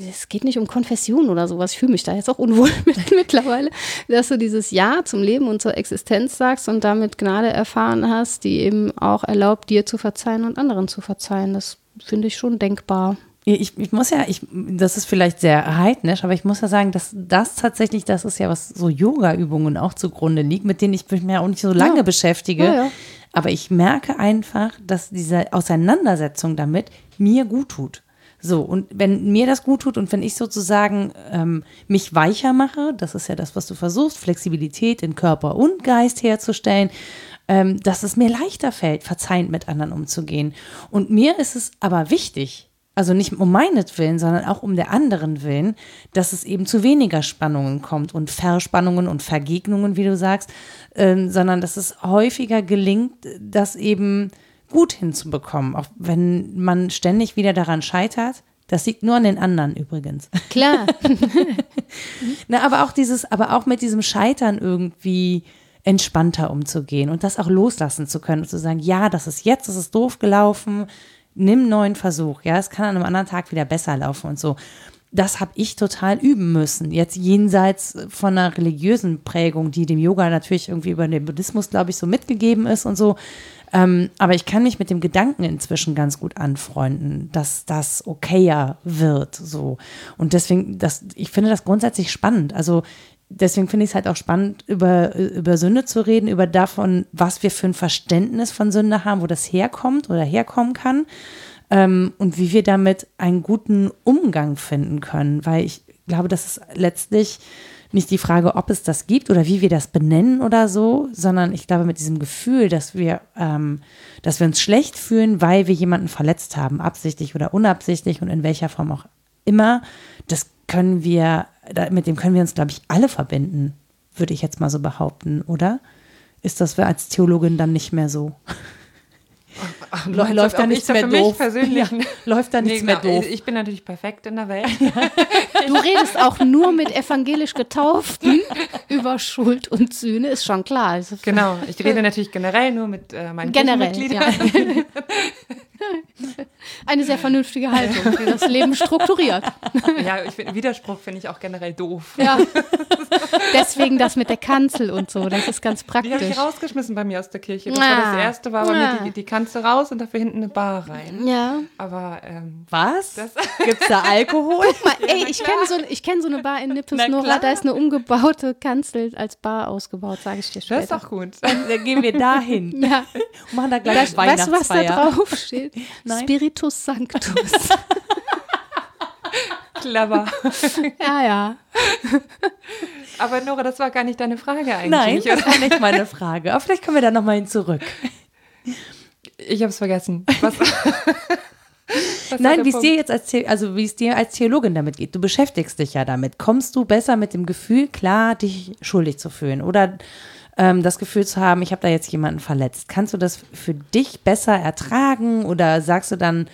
es geht nicht um Konfession oder sowas, ich fühle mich da jetzt auch unwohl <laughs> mit mittlerweile, dass du dieses Ja zum Leben und zur Existenz sagst und damit Gnade erfahren hast, die eben auch erlaubt, dir zu verzeihen und anderen zu verzeihen. Das finde ich schon denkbar. Ich, ich muss ja, ich, das ist vielleicht sehr heidnisch, aber ich muss ja sagen, dass das tatsächlich, das ist ja was so Yoga-Übungen auch zugrunde liegt, mit denen ich mich ja auch nicht so lange Ja. beschäftige. Ja, ja. Aber ich merke einfach, dass diese Auseinandersetzung damit mir gut tut. So, und wenn mir das gut tut und wenn ich sozusagen ähm, mich weicher mache, das ist ja das, was du versuchst, Flexibilität in Körper und Geist herzustellen, ähm, dass es mir leichter fällt, verzeihend mit anderen umzugehen. Und mir ist es aber wichtig, also nicht um meinetwillen, sondern auch um der anderen willen, dass es eben zu weniger Spannungen kommt und Verspannungen und Vergegnungen, wie du sagst, ähm, sondern dass es häufiger gelingt, das eben gut hinzubekommen, auch wenn man ständig wieder daran scheitert. Das liegt nur an den anderen übrigens. Klar. <laughs> Na, aber auch dieses, aber auch mit diesem Scheitern irgendwie entspannter umzugehen und das auch loslassen zu können und zu sagen, ja, das ist jetzt, das ist doof gelaufen, nimm neuen Versuch, ja, es kann an einem anderen Tag wieder besser laufen und so. Das habe ich total üben müssen. Jetzt jenseits von einer religiösen Prägung, die dem Yoga natürlich irgendwie über den Buddhismus, glaube ich, so mitgegeben ist und so. Ähm, aber ich kann mich mit dem Gedanken inzwischen ganz gut anfreunden, dass das okayer wird. So. Und deswegen, das, ich finde das grundsätzlich spannend. Also deswegen finde ich es halt auch spannend, über, über Sünde zu reden, über davon, was wir für ein Verständnis von Sünde haben, wo das herkommt oder herkommen kann. Ähm, und wie wir damit einen guten Umgang finden können. Weil ich glaube, das ist letztlich nicht die Frage, ob es das gibt oder wie wir das benennen oder so, sondern ich glaube mit diesem Gefühl, dass wir, ähm, dass wir uns schlecht fühlen, weil wir jemanden verletzt haben, absichtlich oder unabsichtlich und in welcher Form auch immer, das können wir, da, mit dem können wir uns, glaube ich, alle verbinden, würde ich jetzt mal so behaupten, oder? Ist das für als Theologin dann nicht mehr so? Du Läuft da nichts mehr für mich doof? persönlich Ja, läuft da nichts mehr genau. doof? Ich bin natürlich perfekt in der Welt. Du redest auch nur mit evangelisch Getauften über Schuld und Sühne, ist schon klar. Also Genau, ich rede natürlich generell nur mit äh, meinen Generell, Kirchenmitgliedern. <laughs> <laughs> Eine sehr vernünftige Haltung, die das Leben strukturiert. <laughs> Ja, ich find, Widerspruch finde ich auch generell doof. Ja. <laughs> Deswegen das mit der Kanzel und so, das ist ganz Die habe ich praktisch. rausgeschmissen bei mir aus der Kirche. Das Ah. war das erste, war bei Ah. mir die, die Kanzel raus und dafür hinten eine Bar rein. Ja. Aber ähm, Was? Das- Gibt's da Alkohol? Mal, ey, ich kenne so, ich kenn so eine Bar in Nippes, Na Nora, klar. da ist eine umgebaute Kanzel als Bar ausgebaut, sage ich dir das später. ist doch gut. Dann gehen wir dahin. ja, Und machen da gleich weißt du, was da drauf steht? Nein. Spiritus Sanctus. <laughs> Clever. ja, ja. Aber Nora, das war gar nicht deine Frage eigentlich. Nein, das war nicht meine Frage. Aber vielleicht kommen wir da nochmal hin zurück. Ich habe es vergessen. Was, <laughs> was Nein, wie es dir jetzt als, The- also wie es dir als Theologin damit geht. Du beschäftigst dich ja damit. Kommst du besser mit dem Gefühl klar, dich schuldig zu fühlen oder ähm, das Gefühl zu haben, ich habe da jetzt jemanden verletzt? Kannst du das für dich besser ertragen oder sagst du dann,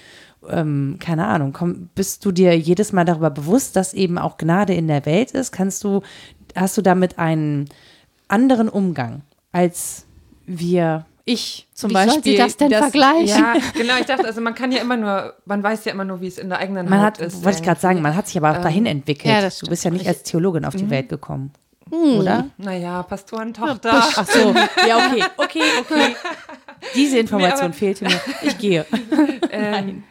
ähm, keine Ahnung, komm, bist du dir jedes Mal darüber bewusst, dass eben auch Gnade in der Welt ist? Kannst du, hast du damit einen anderen Umgang als wir, ich zum Wie Beispiel? sie das denn vergleichen? Ja, genau. Ich dachte, also man kann ja immer nur, man weiß ja immer nur, wie es in der eigenen Man Haut hat, ist. wollte ich gerade sagen, man hat sich aber auch dahin entwickelt. ja, das du bist ja nicht als Theologin auf die Welt gekommen, Hm. oder? Naja, Pastorentochter. Ach so, ja, okay, okay, <laughs> okay. Diese Information Nee, fehlte mir. Ich <laughs> gehe. Ähm,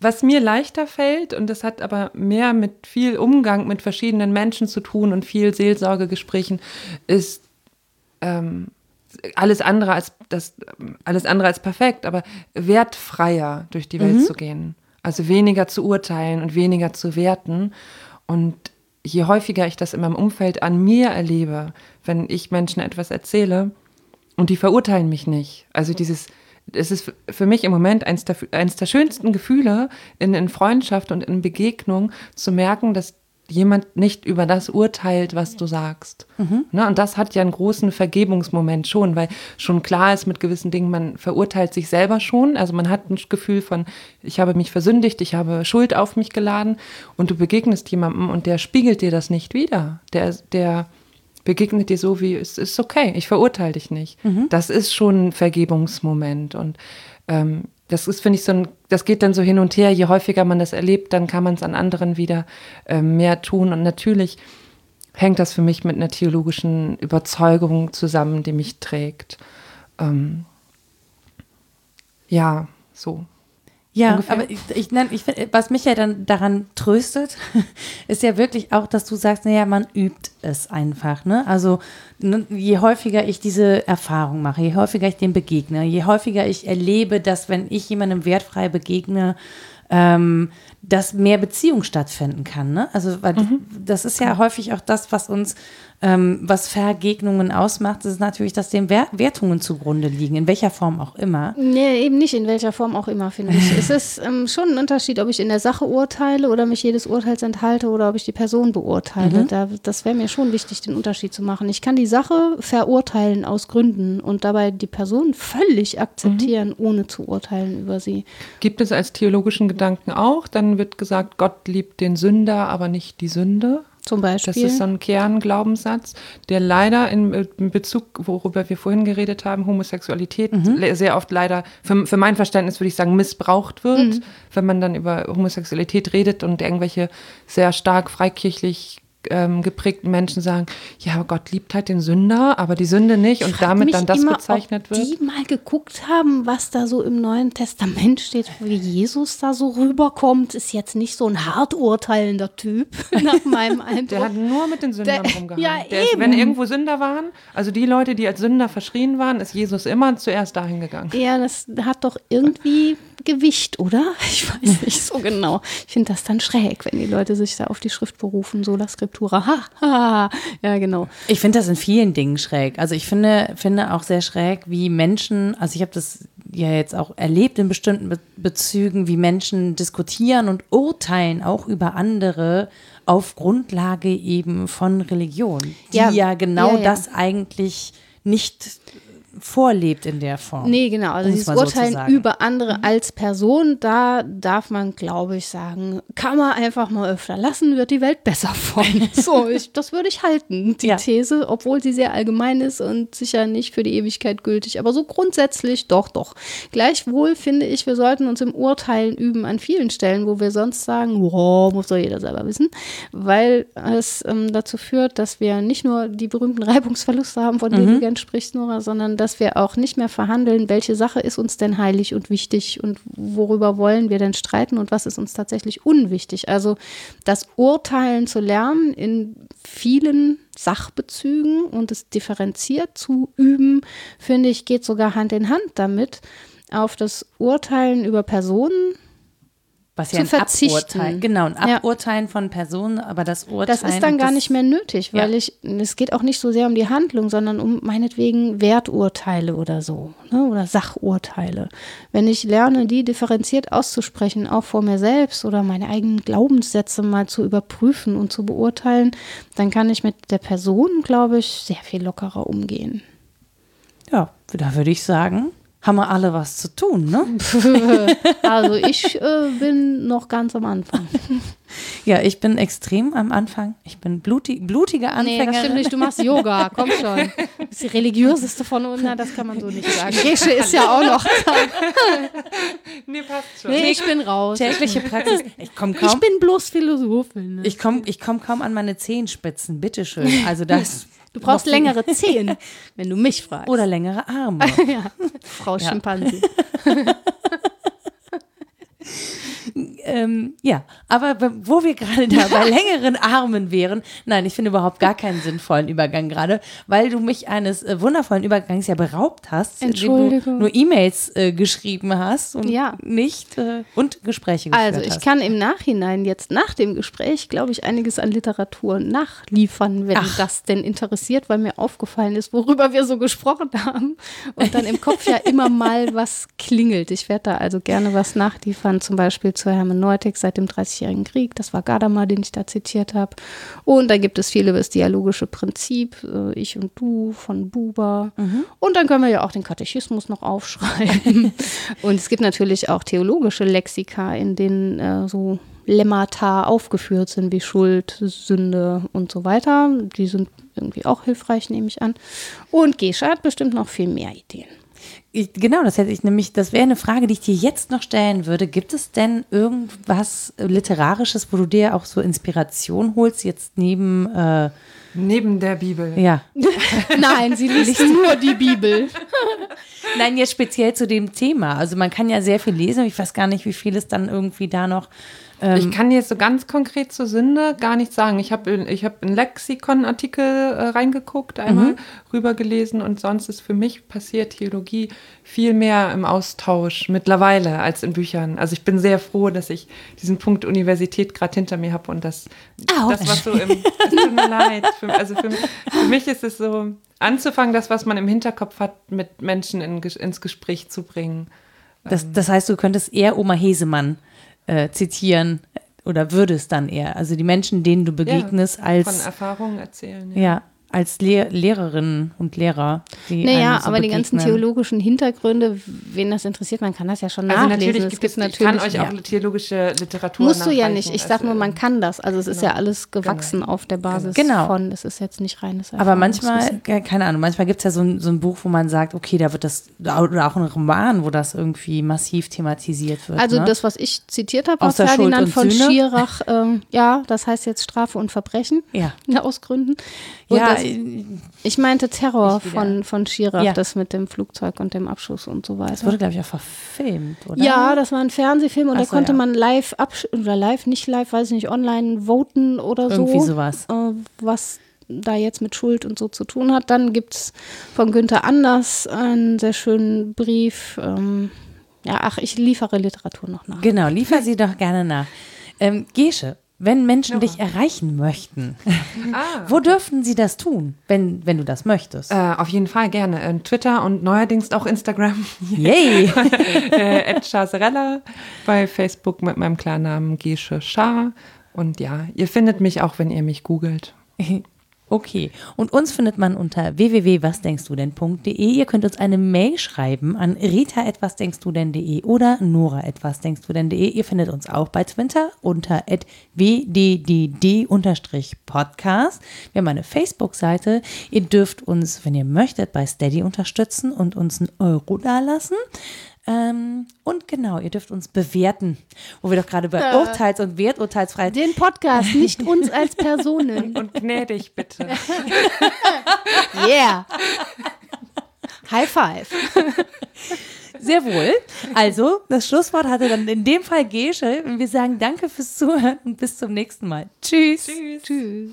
was mir leichter fällt, und das hat aber mehr mit viel Umgang mit verschiedenen Menschen zu tun und viel Seelsorgegesprächen, ist ähm, alles andere als das, alles andere als perfekt, aber wertfreier durch die Welt zu gehen. Also weniger zu urteilen und weniger zu werten. Und je häufiger ich das in meinem Umfeld an mir erlebe, wenn ich Menschen etwas erzähle, und die verurteilen mich nicht. Also dieses, es ist für mich im Moment eins der, eins der schönsten Gefühle in, in Freundschaft und in Begegnung zu merken, dass jemand nicht über das urteilt, was du sagst. Ne? Und das hat ja einen großen Vergebungsmoment schon, weil schon klar ist mit gewissen Dingen, man verurteilt sich selber schon. Also man hat ein Gefühl von, ich habe mich versündigt, ich habe Schuld auf mich geladen und du begegnest jemandem und der spiegelt dir das nicht wieder. Der, der begegnet dir so wie, es ist okay, ich verurteile dich nicht. Das ist schon ein Vergebungsmoment. Und ähm, das ist, finde ich, so ein, das geht dann so hin und her. Je häufiger man das erlebt, dann kann man es an anderen wieder ähm, mehr tun. Und natürlich hängt das für mich mit einer theologischen Überzeugung zusammen, die mich trägt. Ähm, ja, so. Ja, Ungefähr. aber ich, ich, nein, ich, find, was mich ja dann daran tröstet, <laughs> ist ja wirklich auch, dass du sagst, naja, man übt es einfach. Ne? Also ne, je häufiger ich diese Erfahrung mache, je häufiger ich dem begegne, je häufiger ich erlebe, dass wenn ich jemandem wertfrei begegne, ähm, dass mehr Beziehung stattfinden kann. Ne? Also weil das ist ja häufig auch das, was uns, ähm, was Vergegnungen ausmacht, ist natürlich, dass dem Wer Wertungen zugrunde liegen, in welcher Form auch immer. Nee, eben nicht in welcher Form auch immer, finde ich. es <laughs> ist ähm, schon ein Unterschied, ob ich in der Sache urteile oder mich jedes Urteils enthalte oder ob ich die Person beurteile. Da, das wäre mir schon wichtig, den Unterschied zu machen. Ich kann die Sache verurteilen aus Gründen und dabei die Person völlig akzeptieren, ohne zu urteilen über sie. Gibt es als theologischen Gedanken auch. Dann wird gesagt, Gott liebt den Sünder, aber nicht die Sünde. Zum Beispiel. Das ist so ein Kernglaubenssatz, der leider in, in Bezug, worüber wir vorhin geredet haben, Homosexualität, le- sehr oft leider, für, für mein Verständnis würde ich sagen, missbraucht wird, wenn man dann über Homosexualität redet und irgendwelche sehr stark freikirchlich ähm, geprägten Menschen sagen, ja, Gott liebt halt den Sünder, aber die Sünde nicht und damit dann das immer, bezeichnet wird. die mal geguckt haben, was da so im Neuen Testament steht, wie Jesus da so rüberkommt, ist jetzt nicht so ein hart urteilender Typ, <laughs> nach meinem Eindruck. Der hat nur mit den Sündern Der- rumgehangen. ja, der ist, wenn irgendwo Sünder waren, also die Leute, die als Sünder verschrien waren, ist Jesus immer zuerst dahin gegangen. Ja, das hat doch irgendwie Gewicht, oder? Ich weiß <laughs> nicht so genau. Ich finde das dann schräg, wenn die Leute sich da auf die Schrift berufen, so la Scriptura. Ha, ha. Ja, genau. Ich finde das in vielen Dingen schräg. Also ich finde, finde auch sehr schräg, wie Menschen, also ich habe das ja jetzt auch erlebt in bestimmten Be Bezügen, wie Menschen diskutieren und urteilen auch über andere auf Grundlage eben von Religion, die Ja, ja, genau ja, ja. das eigentlich nicht vorlebt in der Form. Nee, genau. Also es dieses so Urteilen. Mhm. über andere als Person, da darf man, glaube ich, sagen, kann man einfach mal öfter lassen, wird die Welt besser <laughs> von. so, ich, das würde ich halten, die Ja. These, obwohl sie sehr allgemein ist und sicher nicht für die Ewigkeit gültig. Aber so grundsätzlich doch, doch. Gleichwohl finde ich, wir sollten uns im Urteilen üben an vielen Stellen, wo wir sonst sagen, wow, muss doch jeder selber wissen, weil es ähm, dazu führt, dass wir nicht nur die berühmten Reibungsverluste haben, von denen du gern sprichst, Nora, sondern dass wir auch nicht mehr verhandeln, welche Sache ist uns denn heilig und wichtig und worüber wollen wir denn streiten und was ist uns tatsächlich unwichtig. Also das Urteilen zu lernen in vielen Sachbezügen und es differenziert zu üben, finde ich, geht sogar Hand in Hand damit, auf das Urteilen über Personen Was zu ja ein verzichten. Aburteilen, genau, ein Ja. Aburteilen von Personen, aber das Urteilen. Das ist dann gar nicht mehr nötig, weil Ja. ich, es geht auch nicht so sehr um die Handlung, sondern um meinetwegen Werturteile oder so, ne, oder Sachurteile. Wenn ich lerne, die differenziert auszusprechen, auch vor mir selbst oder meine eigenen Glaubenssätze mal zu überprüfen und zu beurteilen, dann kann ich mit der Person, glaube ich, sehr viel lockerer umgehen. Ja, da würde ich sagen, haben wir alle was zu tun, ne? <laughs> Also ich äh, bin noch ganz am Anfang. <laughs> Ja, ich bin extrem am Anfang. Ich bin blutig, blutige Nee, Anfängerin. das stimmt nicht. Du machst Yoga. Komm schon. <laughs> Das ist die religiöseste von uns. Na, das kann man so nicht sagen. Gesche ist ja auch noch. Nee, passt schon. Nee, ich bin raus. Tägliche Praxis. Ich komme Ich kaum, bin bloß Philosophin. Ne? ich komm, ich komm kaum an meine Zehenspitzen, bitteschön. Also das. Du brauchst längere Zehen, <laughs> wenn du mich fragst. Oder längere Arme. <laughs> ja, Frau Ja. Schimpanse. <laughs> ähm, ja, aber be- wo wir gerade da bei <laughs> längeren Armen wären, nein, ich finde überhaupt gar keinen sinnvollen Übergang gerade, weil du mich eines äh, wundervollen Übergangs ja beraubt hast, indem du nur E-Mails äh, geschrieben hast und Ja. nicht äh, und Gespräche geführt Also ich hast. kann im Nachhinein jetzt nach dem Gespräch, glaube ich, einiges an Literatur nachliefern, wenn Ach. das denn interessiert, weil mir aufgefallen ist, worüber wir so gesprochen haben und dann im Kopf ja immer mal was klingelt. Ich werde da also gerne was nachliefern, zum Beispiel zur Hermeneutik seit dem Dreißigjährigen Krieg. Das war Gadamer, den ich da zitiert habe. Und dann gibt es viel über das dialogische Prinzip, äh, ich und du von Buber. Und dann können wir ja auch den Katechismus noch aufschreiben. <laughs> und es gibt natürlich auch theologische Lexika, in denen äh, so Lemmata aufgeführt sind, wie Schuld, Sünde und so weiter. Die sind irgendwie auch hilfreich, nehme ich an. Und Gesche hat bestimmt noch viel mehr Ideen. Ich, genau, das hätte ich nämlich, das wäre eine Frage, die ich dir jetzt noch stellen würde. Gibt es denn irgendwas Literarisches, wo du dir auch so Inspiration holst, jetzt neben, äh, Neben der Bibel. ja, <laughs> Nein, sie liest nur die Bibel. <laughs> Nein, jetzt speziell zu dem Thema. Also man kann ja sehr viel lesen. Ich weiß gar nicht, wie viel es dann irgendwie da noch. Ich kann jetzt so ganz konkret zur Sünde gar nichts sagen. Ich habe ich hab einen Lexikon-Artikel äh, reingeguckt, einmal rübergelesen und sonst ist für mich passiert Theologie viel mehr im Austausch mittlerweile als in Büchern. Also ich bin sehr froh, dass ich diesen Punkt Universität gerade hinter mir habe und das, Autsch. das was so im, es tut mir leid. Für, also für, für mich ist es so, anzufangen, das, was man im Hinterkopf hat, mit Menschen in, ins Gespräch zu bringen. Das, das heißt, du könntest eher Oma Hesemann äh, zitieren oder würdest dann eher. Also die Menschen, denen du begegnest, Von als, Erfahrungen erzählen. ja, als Lehr Lehrerinnen und Lehrer. Die Naja, so aber die ganzen begegnen. theologischen Hintergründe, wen das interessiert, man kann das ja schon Also nachlesen. natürlich Es gibt es, gibt ich kann natürlich- euch auch ja. theologische Literatur Musst du ja nicht. Ich sag nur, man Also, kann das. Also es ist ja alles gewachsen auf der Basis Genau. von, es ist jetzt nicht reines Aber manchmal, keine Ahnung, manchmal gibt es ja so ein, so ein Buch, wo man sagt, okay, da wird das, oder auch ein Roman, wo das irgendwie massiv thematisiert wird. Also ne? das, was ich zitiert habe aus Ferdinand von Sühne? Schirach, ähm, ja, das heißt jetzt Strafe und Verbrechen, Ja. ja, <laughs> aus Gründen. Und Ja, das, ich meinte Terror Ich von, von Schirach, Ja. das mit dem Flugzeug und dem Abschuss und so weiter. das wurde, glaube ich, auch verfilmt, oder? Ja, das war ein Fernsehfilm und Ach da so, konnte ja. man live oder live, nicht live, weiß ich nicht, online voten oder so. Irgendwie sowas. Äh, was da jetzt mit Schuld und so zu tun hat. Dann gibt es von Günther Anders einen sehr schönen Brief. Ähm, ja, ach, ich liefere Literatur noch nach. Genau, liefer sie doch gerne nach. Ähm, Gesche, wenn Menschen dich erreichen möchten, <laughs> Ah, wo dürfen sie das tun, wenn, wenn du das möchtest? äh, auf jeden Fall gerne. Äh, Twitter und neuerdings auch Instagram. <laughs> Yay! äh, Chasarella. Bei Facebook mit meinem Klarnamen Gesche Schar. Und ja, ihr findet mich auch, wenn ihr mich googelt. <laughs> Okay. Und uns findet man unter www.wasdenkstudenn.de. Ihr könnt uns eine Mail schreiben an rita.wasdenkstudenn.de oder nora.wasdenkstudenn.de. Ihr findet uns auch bei Twitter unter wddd-podcast. Wir haben eine Facebook-Seite. Ihr dürft uns, wenn ihr möchtet, bei Steady unterstützen und uns einen Euro dalassen. Ähm, und genau, ihr dürft uns bewerten, wo wir doch gerade bei Ja. Urteils- und Werturteilsfreiheit Den Podcast, nicht uns als Personen. <laughs> Und gnädig bitte. <laughs> Yeah. High five. Sehr wohl. Also, das Schlusswort hatte dann in dem Fall Gesche. Und wir sagen danke fürs Zuhören und bis zum nächsten Mal. Tschüss. Tschüss. Tschüss.